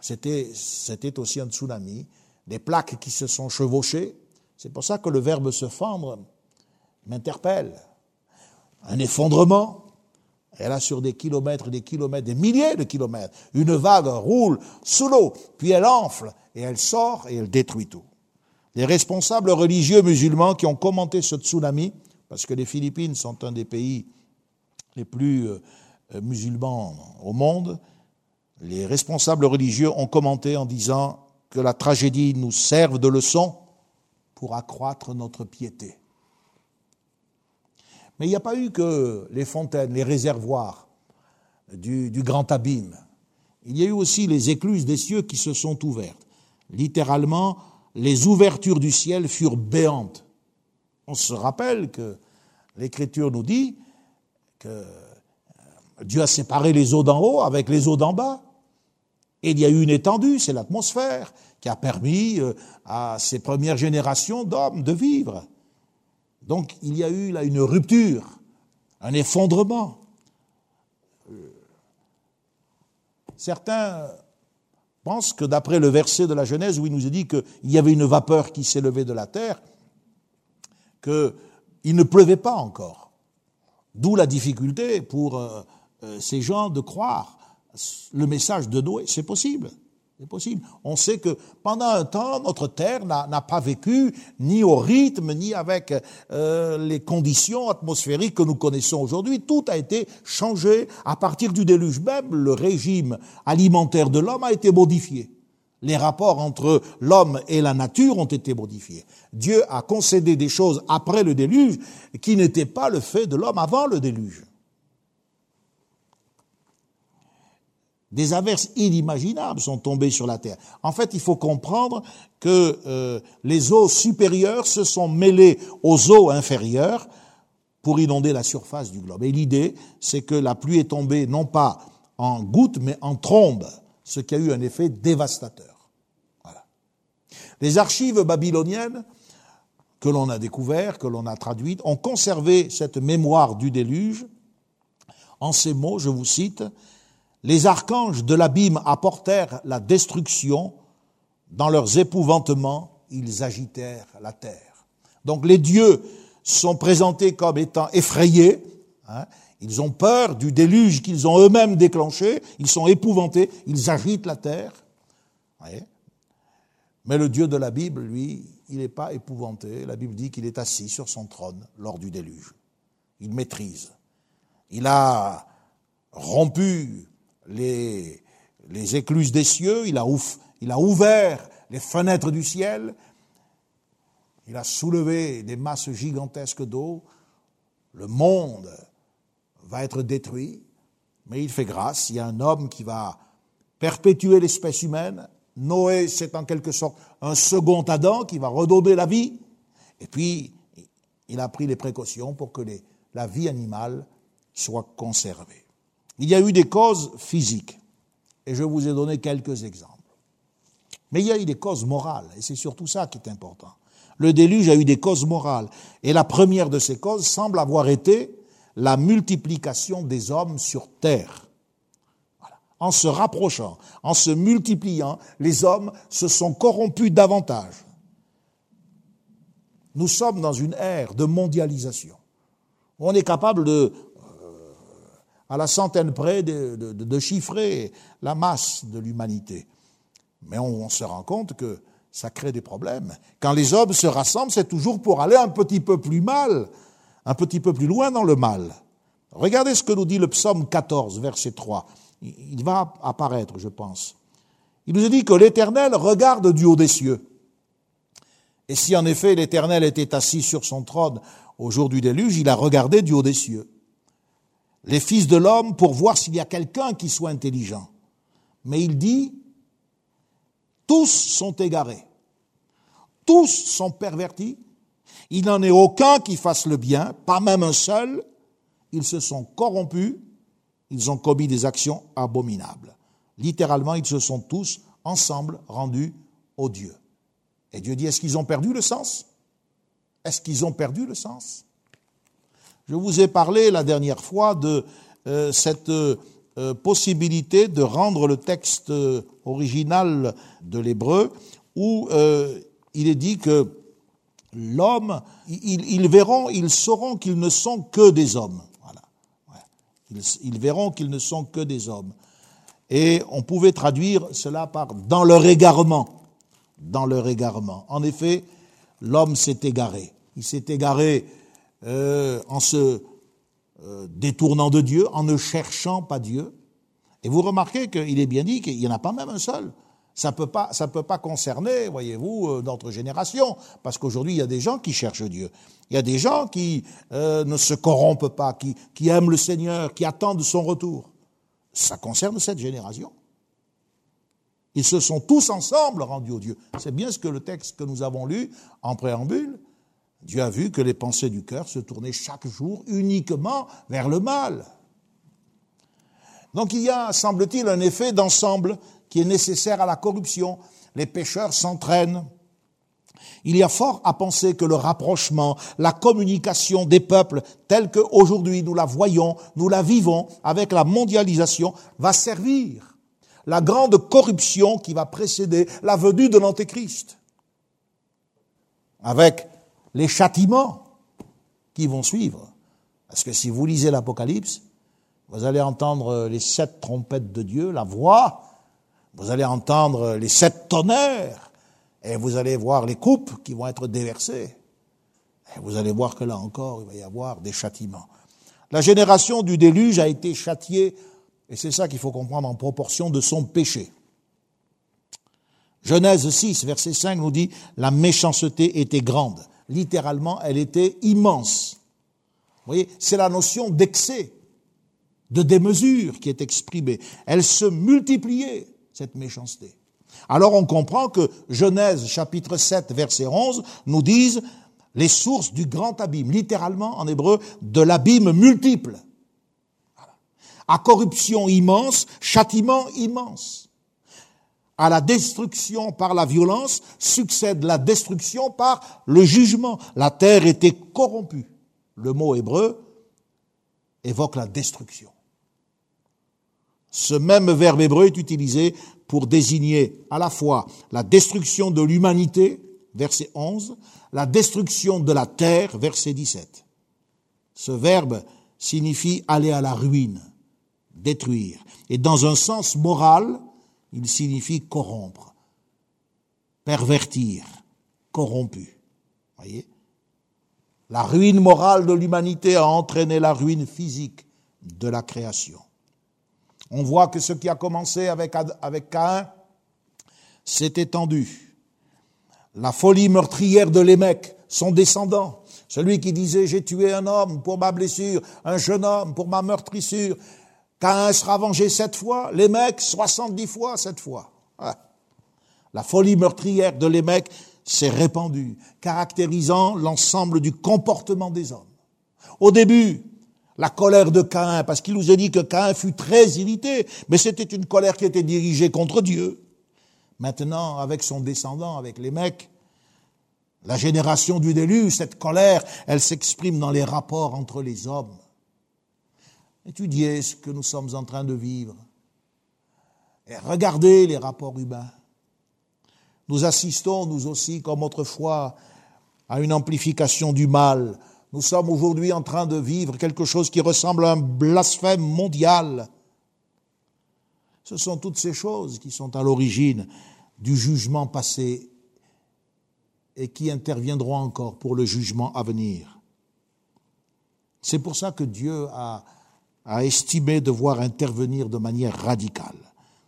C'était, aussi un tsunami, des plaques qui se sont chevauchées. C'est pour ça que le verbe se fendre m'interpelle. Un effondrement, elle a sur des kilomètres des kilomètres, des milliers de kilomètres. Une vague roule sous l'eau, puis elle enfle, et elle sort et elle détruit tout. Les responsables religieux musulmans qui ont commenté ce tsunami, parce que les Philippines sont un des pays les plus euh, musulmans au monde, les responsables religieux ont commenté en disant que la tragédie nous serve de leçon pour accroître notre piété. Mais il n'y a pas eu que les fontaines, les réservoirs du, grand abîme. Il y a eu aussi les écluses des cieux qui se sont ouvertes. Littéralement, les ouvertures du ciel furent béantes. On se rappelle que l'Écriture nous dit que Dieu a séparé les eaux d'en haut avec les eaux d'en bas. Et il y a eu une étendue, c'est l'atmosphère, qui a permis euh, à ces premières générations d'hommes de vivre. Donc il y a eu là une rupture un effondrement. Certains pensent que d'après le verset de la Genèse où il nous est dit qu'il y avait une vapeur qui s'élevait de la terre, qu'il ne pleuvait pas encore. D'où la difficulté pour euh, euh, ces gens de croire le message de Noé. C'est possible. C'est possible. On sait que pendant un temps, notre terre n'a pas vécu ni au rythme, ni avec euh, les conditions atmosphériques que nous connaissons aujourd'hui. Tout a été changé. À partir du déluge même, le régime alimentaire de l'homme a été modifié. Les rapports entre l'homme et la nature ont été modifiés. Dieu a concédé des choses après le déluge qui n'étaient pas le fait de l'homme avant le déluge. Des averses inimaginables sont tombées sur la terre. En fait, il faut comprendre que euh, les eaux supérieures se sont mêlées aux eaux inférieures pour inonder la surface du globe. Et l'idée, c'est que la pluie est tombée non pas en gouttes, mais en trombes, ce qui a eu un effet dévastateur. Les archives babyloniennes que l'on a découvertes, que l'on a traduites, ont conservé cette mémoire du déluge en ces mots, je vous cite, les archanges de l'abîme apportèrent la destruction, dans leurs épouvantements, ils agitèrent la terre. Donc les dieux sont présentés comme étant effrayés, hein. ils ont peur du déluge qu'ils ont eux-mêmes déclenché, ils sont épouvantés, ils agitent la terre. Mais le Dieu de la Bible, lui, il n'est pas épouvanté. La Bible dit qu'il est assis sur son trône lors du déluge. Il maîtrise. Il a rompu les, écluses des cieux, il a, ouvert les fenêtres du ciel, il a soulevé des masses gigantesques d'eau, le monde va être détruit, mais il fait grâce, il y a un homme qui va perpétuer l'espèce humaine. Noé, c'est en quelque sorte un second Adam qui va redonner la vie. Et puis, il a pris les précautions pour que la vie animale soit conservée. Il y a eu des causes physiques, et je vous ai donné quelques exemples. Mais il y a eu des causes morales, et c'est surtout ça qui est important. Le déluge a eu des causes morales, et la première de ces causes semble avoir été la multiplication des hommes sur terre. En se rapprochant, en se multipliant, les hommes se sont corrompus davantage. Nous sommes dans une ère de mondialisation. On est capable de à la centaine près de, chiffrer la masse de l'humanité. Mais on, se rend compte que ça crée des problèmes. Quand les hommes se rassemblent, c'est toujours pour aller un petit peu plus mal, un petit peu plus loin dans le mal. Regardez ce que nous dit le psaume 14, verset 3. Il va apparaître, je pense. Il nous dit que l'Éternel regarde du haut des cieux. Et si en effet l'Éternel était assis sur son trône au jour du déluge, il a regardé du haut des cieux les fils de l'homme pour voir s'il y a quelqu'un qui soit intelligent. Mais il dit, tous sont égarés, tous sont pervertis, il n'en est aucun qui fasse le bien, pas même un seul, ils se sont corrompus, ils ont commis des actions abominables. Littéralement, ils se sont tous ensemble rendus au Dieu. Et Dieu dit, est-ce qu'ils ont perdu le sens? Est-ce qu'ils ont perdu le sens? Je vous ai parlé la dernière fois de euh, cette euh, possibilité de rendre le texte original de l'hébreu où euh, il est dit que l'homme, ils, verront, ils sauront qu'ils ne sont que des hommes. Ils verront qu'ils ne sont que des hommes. Et on pouvait traduire cela par dans leur égarement. Dans leur égarement. En effet, l'homme s'est égaré. Il s'est égaré euh, en se euh, détournant de Dieu, en ne cherchant pas Dieu. Et vous remarquez qu'il est bien dit qu'il n'y en a pas même un seul. Ça peut pas, ça peut pas concerner, voyez-vous, euh, notre génération, parce qu'aujourd'hui il y a des gens qui cherchent Dieu. Il y a des gens qui ne se corrompent pas, qui, qui aiment le Seigneur, qui attendent son retour. Ça concerne cette génération. Ils se sont tous ensemble rendus au Dieu. C'est bien ce que le texte que nous avons lu en préambule Dieu a vu que les pensées du cœur se tournaient chaque jour uniquement vers le mal. Donc il y a, semble-t-il, un effet d'ensemble qui est nécessaire à la corruption. Les pécheurs s'entraînent, Il y a fort à penser que le rapprochement, la communication des peuples telle qu'aujourd'hui nous la voyons, nous la vivons avec la mondialisation, va servir la grande corruption qui va précéder la venue de l'Antéchrist. Avec les châtiments qui vont suivre. Parce que si vous lisez l'Apocalypse, vous allez entendre les sept trompettes de Dieu, la voix, vous allez entendre les sept tonnerres, et vous allez voir les coupes qui vont être déversées. Et vous allez voir que là encore, il va y avoir des châtiments. La génération du déluge a été châtiée, et c'est ça qu'il faut comprendre en proportion de son péché. Genèse 6, verset 5 nous dit, la méchanceté était grande. Littéralement, elle était immense. Vous voyez, c'est la notion d'excès, de démesure qui est exprimée. Elle se multipliait, cette méchanceté. Alors on comprend que Genèse chapitre 7 verset 11 nous disent les sources du grand abîme, littéralement en hébreu, de l'abîme multiple. À corruption immense, châtiment immense. À la destruction par la violence succède la destruction par le jugement. La terre était corrompue. Le mot hébreu évoque la destruction. Ce même verbe hébreu est utilisé pour désigner à la fois la destruction de l'humanité, verset 11, la destruction de la terre, verset 17. Ce verbe signifie aller à la ruine, détruire. Et dans un sens moral, il signifie corrompre, pervertir, corrompu. Voyez? La ruine morale de l'humanité a entraîné la ruine physique de la création. On voit que ce qui a commencé avec, avec Caïn s'est étendu. La folie meurtrière de Lémec, son descendant, celui qui disait j'ai tué un homme pour ma blessure, un jeune homme pour ma meurtrissure. Caïn sera vengé sept fois, Lémec soixante-dix fois cette fois. La folie meurtrière de Lémec s'est répandue, caractérisant l'ensemble du comportement des hommes. Au début, la colère de Caïn, parce qu'il nous a dit que Caïn fut très irrité, mais c'était une colère qui était dirigée contre Dieu. Maintenant, avec son descendant, avec les mecs, la génération du déluge, cette colère, elle s'exprime dans les rapports entre les hommes. Étudiez ce que nous sommes en train de vivre. Et regardez les rapports humains. Nous assistons, nous aussi, comme autrefois, à une amplification du mal, nous sommes aujourd'hui en train de vivre quelque chose qui ressemble à un blasphème mondial. Ce sont toutes ces choses qui sont à l'origine du jugement passé et qui interviendront encore pour le jugement à venir. C'est pour ça que Dieu a, a estimé devoir intervenir de manière radicale.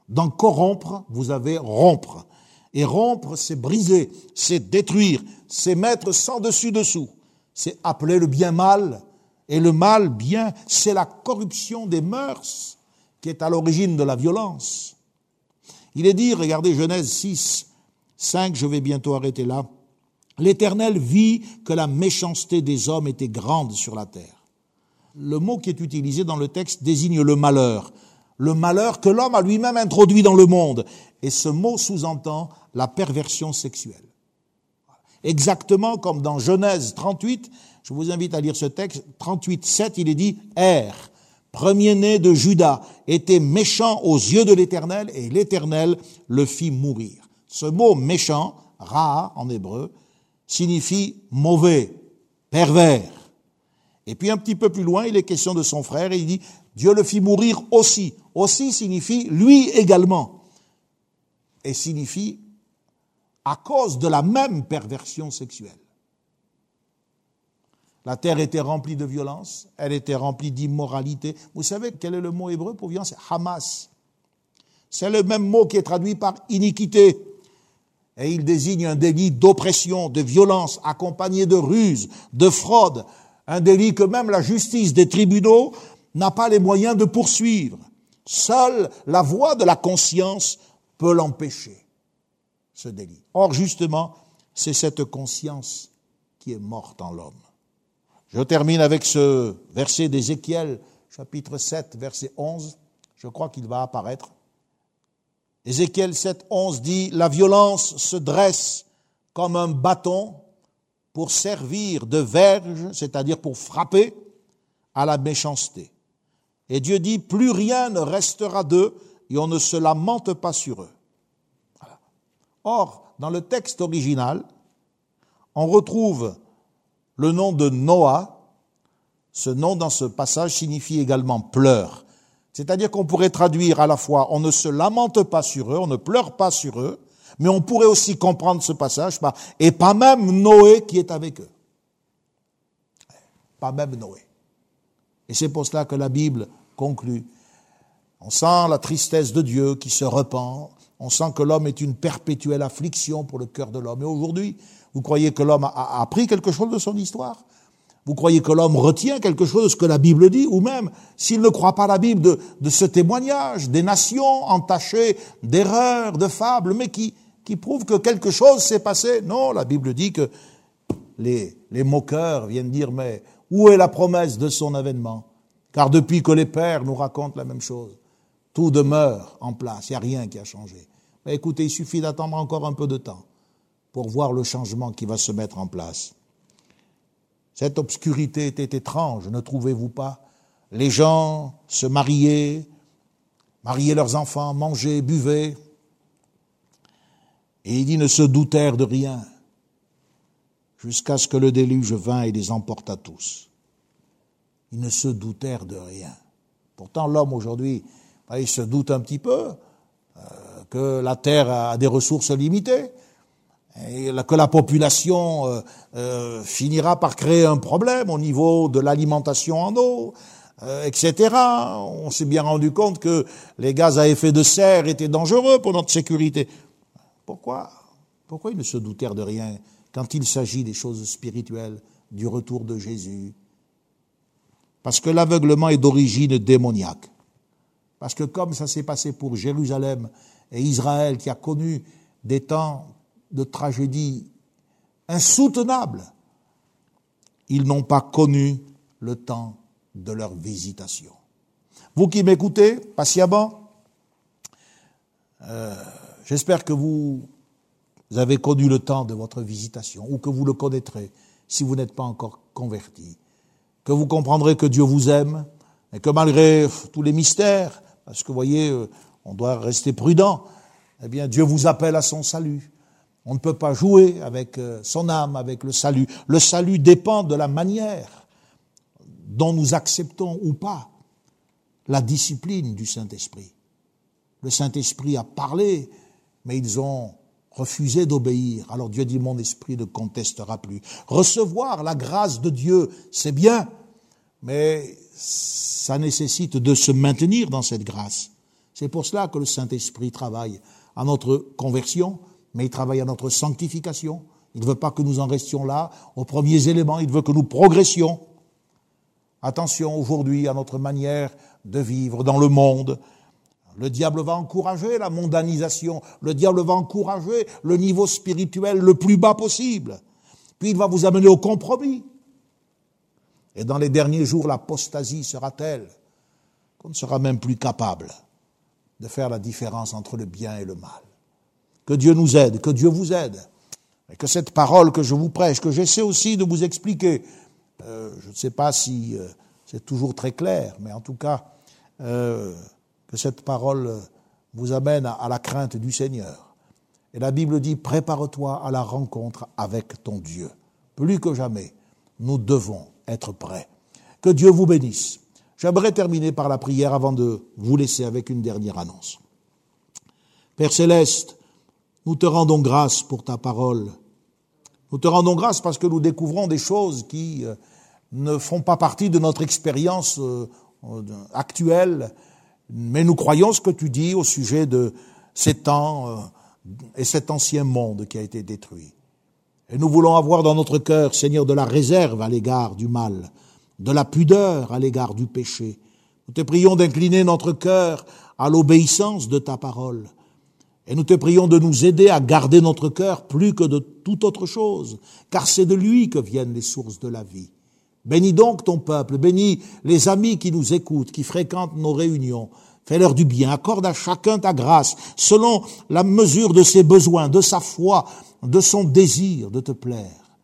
Dans corrompre, vous avez rompre. Et rompre, c'est briser, c'est détruire, c'est mettre sans dessus-dessous c'est appeler le bien mal. Et le mal, bien, c'est la corruption des mœurs qui est à l'origine de la violence. Il est dit, regardez Genèse 6, 5, je vais bientôt arrêter là, l'Éternel vit que la méchanceté des hommes était grande sur la terre. Le mot qui est utilisé dans le texte désigne le malheur, le malheur que l'homme a lui-même introduit dans le monde. Et ce mot sous-entend la perversion sexuelle. Exactement comme dans Genèse 38, je vous invite à lire ce texte, 38, 7, il est dit, Er, premier-né de Judas, était méchant aux yeux de l'Éternel et l'Éternel le fit mourir. Ce mot méchant, ra en hébreu, signifie mauvais, pervers. Et puis un petit peu plus loin, il est question de son frère et il dit, Dieu le fit mourir aussi. Aussi signifie lui également. Et signifie à cause de la même perversion sexuelle. La terre était remplie de violence, elle était remplie d'immoralité. Vous savez quel est le mot hébreu pour violence? Hamas. C'est le même mot qui est traduit par iniquité. Et il désigne un délit d'oppression, de violence, accompagné de ruse, de fraude. Un délit que même la justice des tribunaux n'a pas les moyens de poursuivre. Seule la voix de la conscience peut l'empêcher ce délit. Or, justement, c'est cette conscience qui est morte en l'homme. Je termine avec ce verset d'Ézéchiel, chapitre 7, verset 11. Je crois qu'il va apparaître. Ézéchiel 7, 11 dit, La violence se dresse comme un bâton pour servir de verge, c'est-à-dire pour frapper à la méchanceté. Et Dieu dit, plus rien ne restera d'eux et on ne se lamente pas sur eux. Or, dans le texte original, on retrouve le nom de Noah. Ce nom dans ce passage signifie également pleure. C'est-à-dire qu'on pourrait traduire à la fois on ne se lamente pas sur eux, on ne pleure pas sur eux, mais on pourrait aussi comprendre ce passage et pas même Noé qui est avec eux. Pas même Noé. Et c'est pour cela que la Bible conclut. On sent la tristesse de Dieu qui se repent. On sent que l'homme est une perpétuelle affliction pour le cœur de l'homme. Et aujourd'hui, vous croyez que l'homme a appris quelque chose de son histoire? Vous croyez que l'homme retient quelque chose de ce que la Bible dit Ou même, s'il ne croit pas la Bible, de ce témoignage des nations entachées d'erreurs, de fables, mais qui, qui prouvent que quelque chose s'est passé. Non, la Bible dit que les, les moqueurs viennent dire, mais où est la promesse de son avènement? Car depuis que les pères nous racontent la même chose, tout demeure en place, il n'y a rien qui a changé. Mais écoutez, il suffit d'attendre encore un peu de temps pour voir le changement qui va se mettre en place. Cette obscurité était étrange, ne trouvez-vous pas? Les gens se mariaient, mariaient leurs enfants, mangeaient, buvaient, et il dit ne se doutèrent de rien, jusqu'à ce que le déluge vint et les emporta tous. Ils ne se doutèrent de rien. Pourtant, l'homme aujourd'hui, il se doute un petit peu euh, que la terre a des ressources limitées, et que la population euh, euh, finira par créer un problème au niveau de l'alimentation en eau, etc. On s'est bien rendu compte que les gaz à effet de serre étaient dangereux pour notre sécurité. Pourquoi Pourquoi ils ne se doutèrent de rien quand il s'agit des choses spirituelles, du retour de Jésus? Parce que l'aveuglement est d'origine démoniaque. Parce que comme ça s'est passé pour Jérusalem et Israël qui a connu des temps de tragédie insoutenables, ils n'ont pas connu le temps de leur visitation. Vous qui m'écoutez patiemment, euh, j'espère que vous avez connu le temps de votre visitation ou que vous le connaîtrez si vous n'êtes pas encore converti, que vous comprendrez que Dieu vous aime et que malgré tous les mystères, parce que vous voyez, euh, on doit rester prudent. Eh bien, Dieu vous appelle à son salut. On ne peut pas jouer avec euh, son âme, avec le salut. Le salut dépend de la manière dont nous acceptons ou pas la discipline du Saint-Esprit. Le Saint-Esprit a parlé, mais ils ont refusé d'obéir. Alors Dieu dit, mon esprit ne contestera plus. Recevoir la grâce de Dieu, c'est bien, mais ça nécessite de se maintenir dans cette grâce. C'est pour cela que le Saint-Esprit travaille à notre conversion, mais il travaille à notre sanctification. Il ne veut pas que nous en restions là, aux premiers éléments, il veut que nous progressions. Attention aujourd'hui à notre manière de vivre dans le monde. Le diable va encourager la mondanisation, le diable va encourager le niveau spirituel le plus bas possible. Puis il va vous amener au compromis. Et dans les derniers jours, l'apostasie sera telle qu'on ne sera même plus capable de faire la différence entre le bien et le mal. Que Dieu nous aide, que Dieu vous aide, et que cette parole que je vous prêche, que j'essaie aussi de vous expliquer, euh, je ne sais pas si euh, c'est toujours très clair, mais en tout cas, euh, que cette parole vous amène à la crainte du Seigneur. Et la Bible dit, prépare-toi à la rencontre avec ton Dieu. Plus que jamais, nous devons être prêt. Que Dieu vous bénisse. J'aimerais terminer par la prière avant de vous laisser avec une dernière annonce. Père céleste, nous te rendons grâce pour ta parole. Nous te rendons grâce parce que nous découvrons des choses qui euh, ne font pas partie de notre expérience euh, actuelle, mais nous croyons ce que tu dis au sujet de ces temps euh, et cet ancien monde qui a été détruit. Et nous voulons avoir dans notre cœur, Seigneur, de la réserve à l'égard du mal, de la pudeur à l'égard du péché. Nous te prions d'incliner notre cœur à l'obéissance de ta parole. Et nous te prions de nous aider à garder notre cœur plus que de toute autre chose, car c'est de lui que viennent les sources de la vie. Bénis donc ton peuple, bénis les amis qui nous écoutent, qui fréquentent nos réunions. Fais-leur du bien, accorde à chacun ta grâce, selon la mesure de ses besoins, de sa foi, de son désir de te plaire.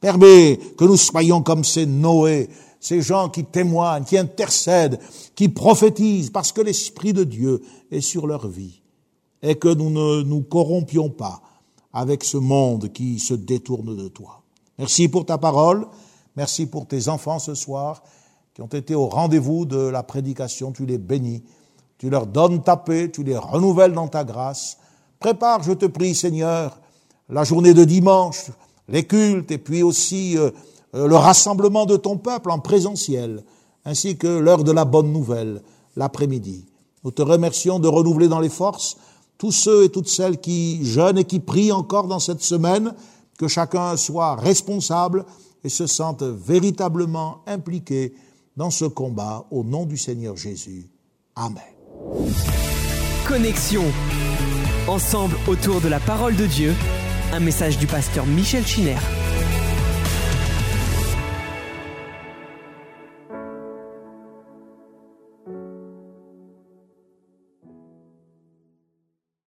Permets que nous soyons comme ces Noé, ces gens qui témoignent, qui intercèdent, qui prophétisent, parce que l'Esprit de Dieu est sur leur vie, et que nous ne nous corrompions pas avec ce monde qui se détourne de toi. Merci pour ta parole, merci pour tes enfants ce soir qui ont été au rendez-vous de la prédication, tu les bénis, tu leur donnes ta paix, tu les renouvelles dans ta grâce. Prépare, je te prie Seigneur, la journée de dimanche, les cultes et puis aussi euh, euh, le rassemblement de ton peuple en présentiel, ainsi que l'heure de la bonne nouvelle, l'après-midi. Nous te remercions de renouveler dans les forces tous ceux et toutes celles qui jeûnent et qui prient encore dans cette semaine, que chacun soit responsable et se sente véritablement impliqué dans ce combat au nom du Seigneur Jésus. Amen. Connexion. Ensemble autour de la parole de Dieu, un message du pasteur Michel Chiner.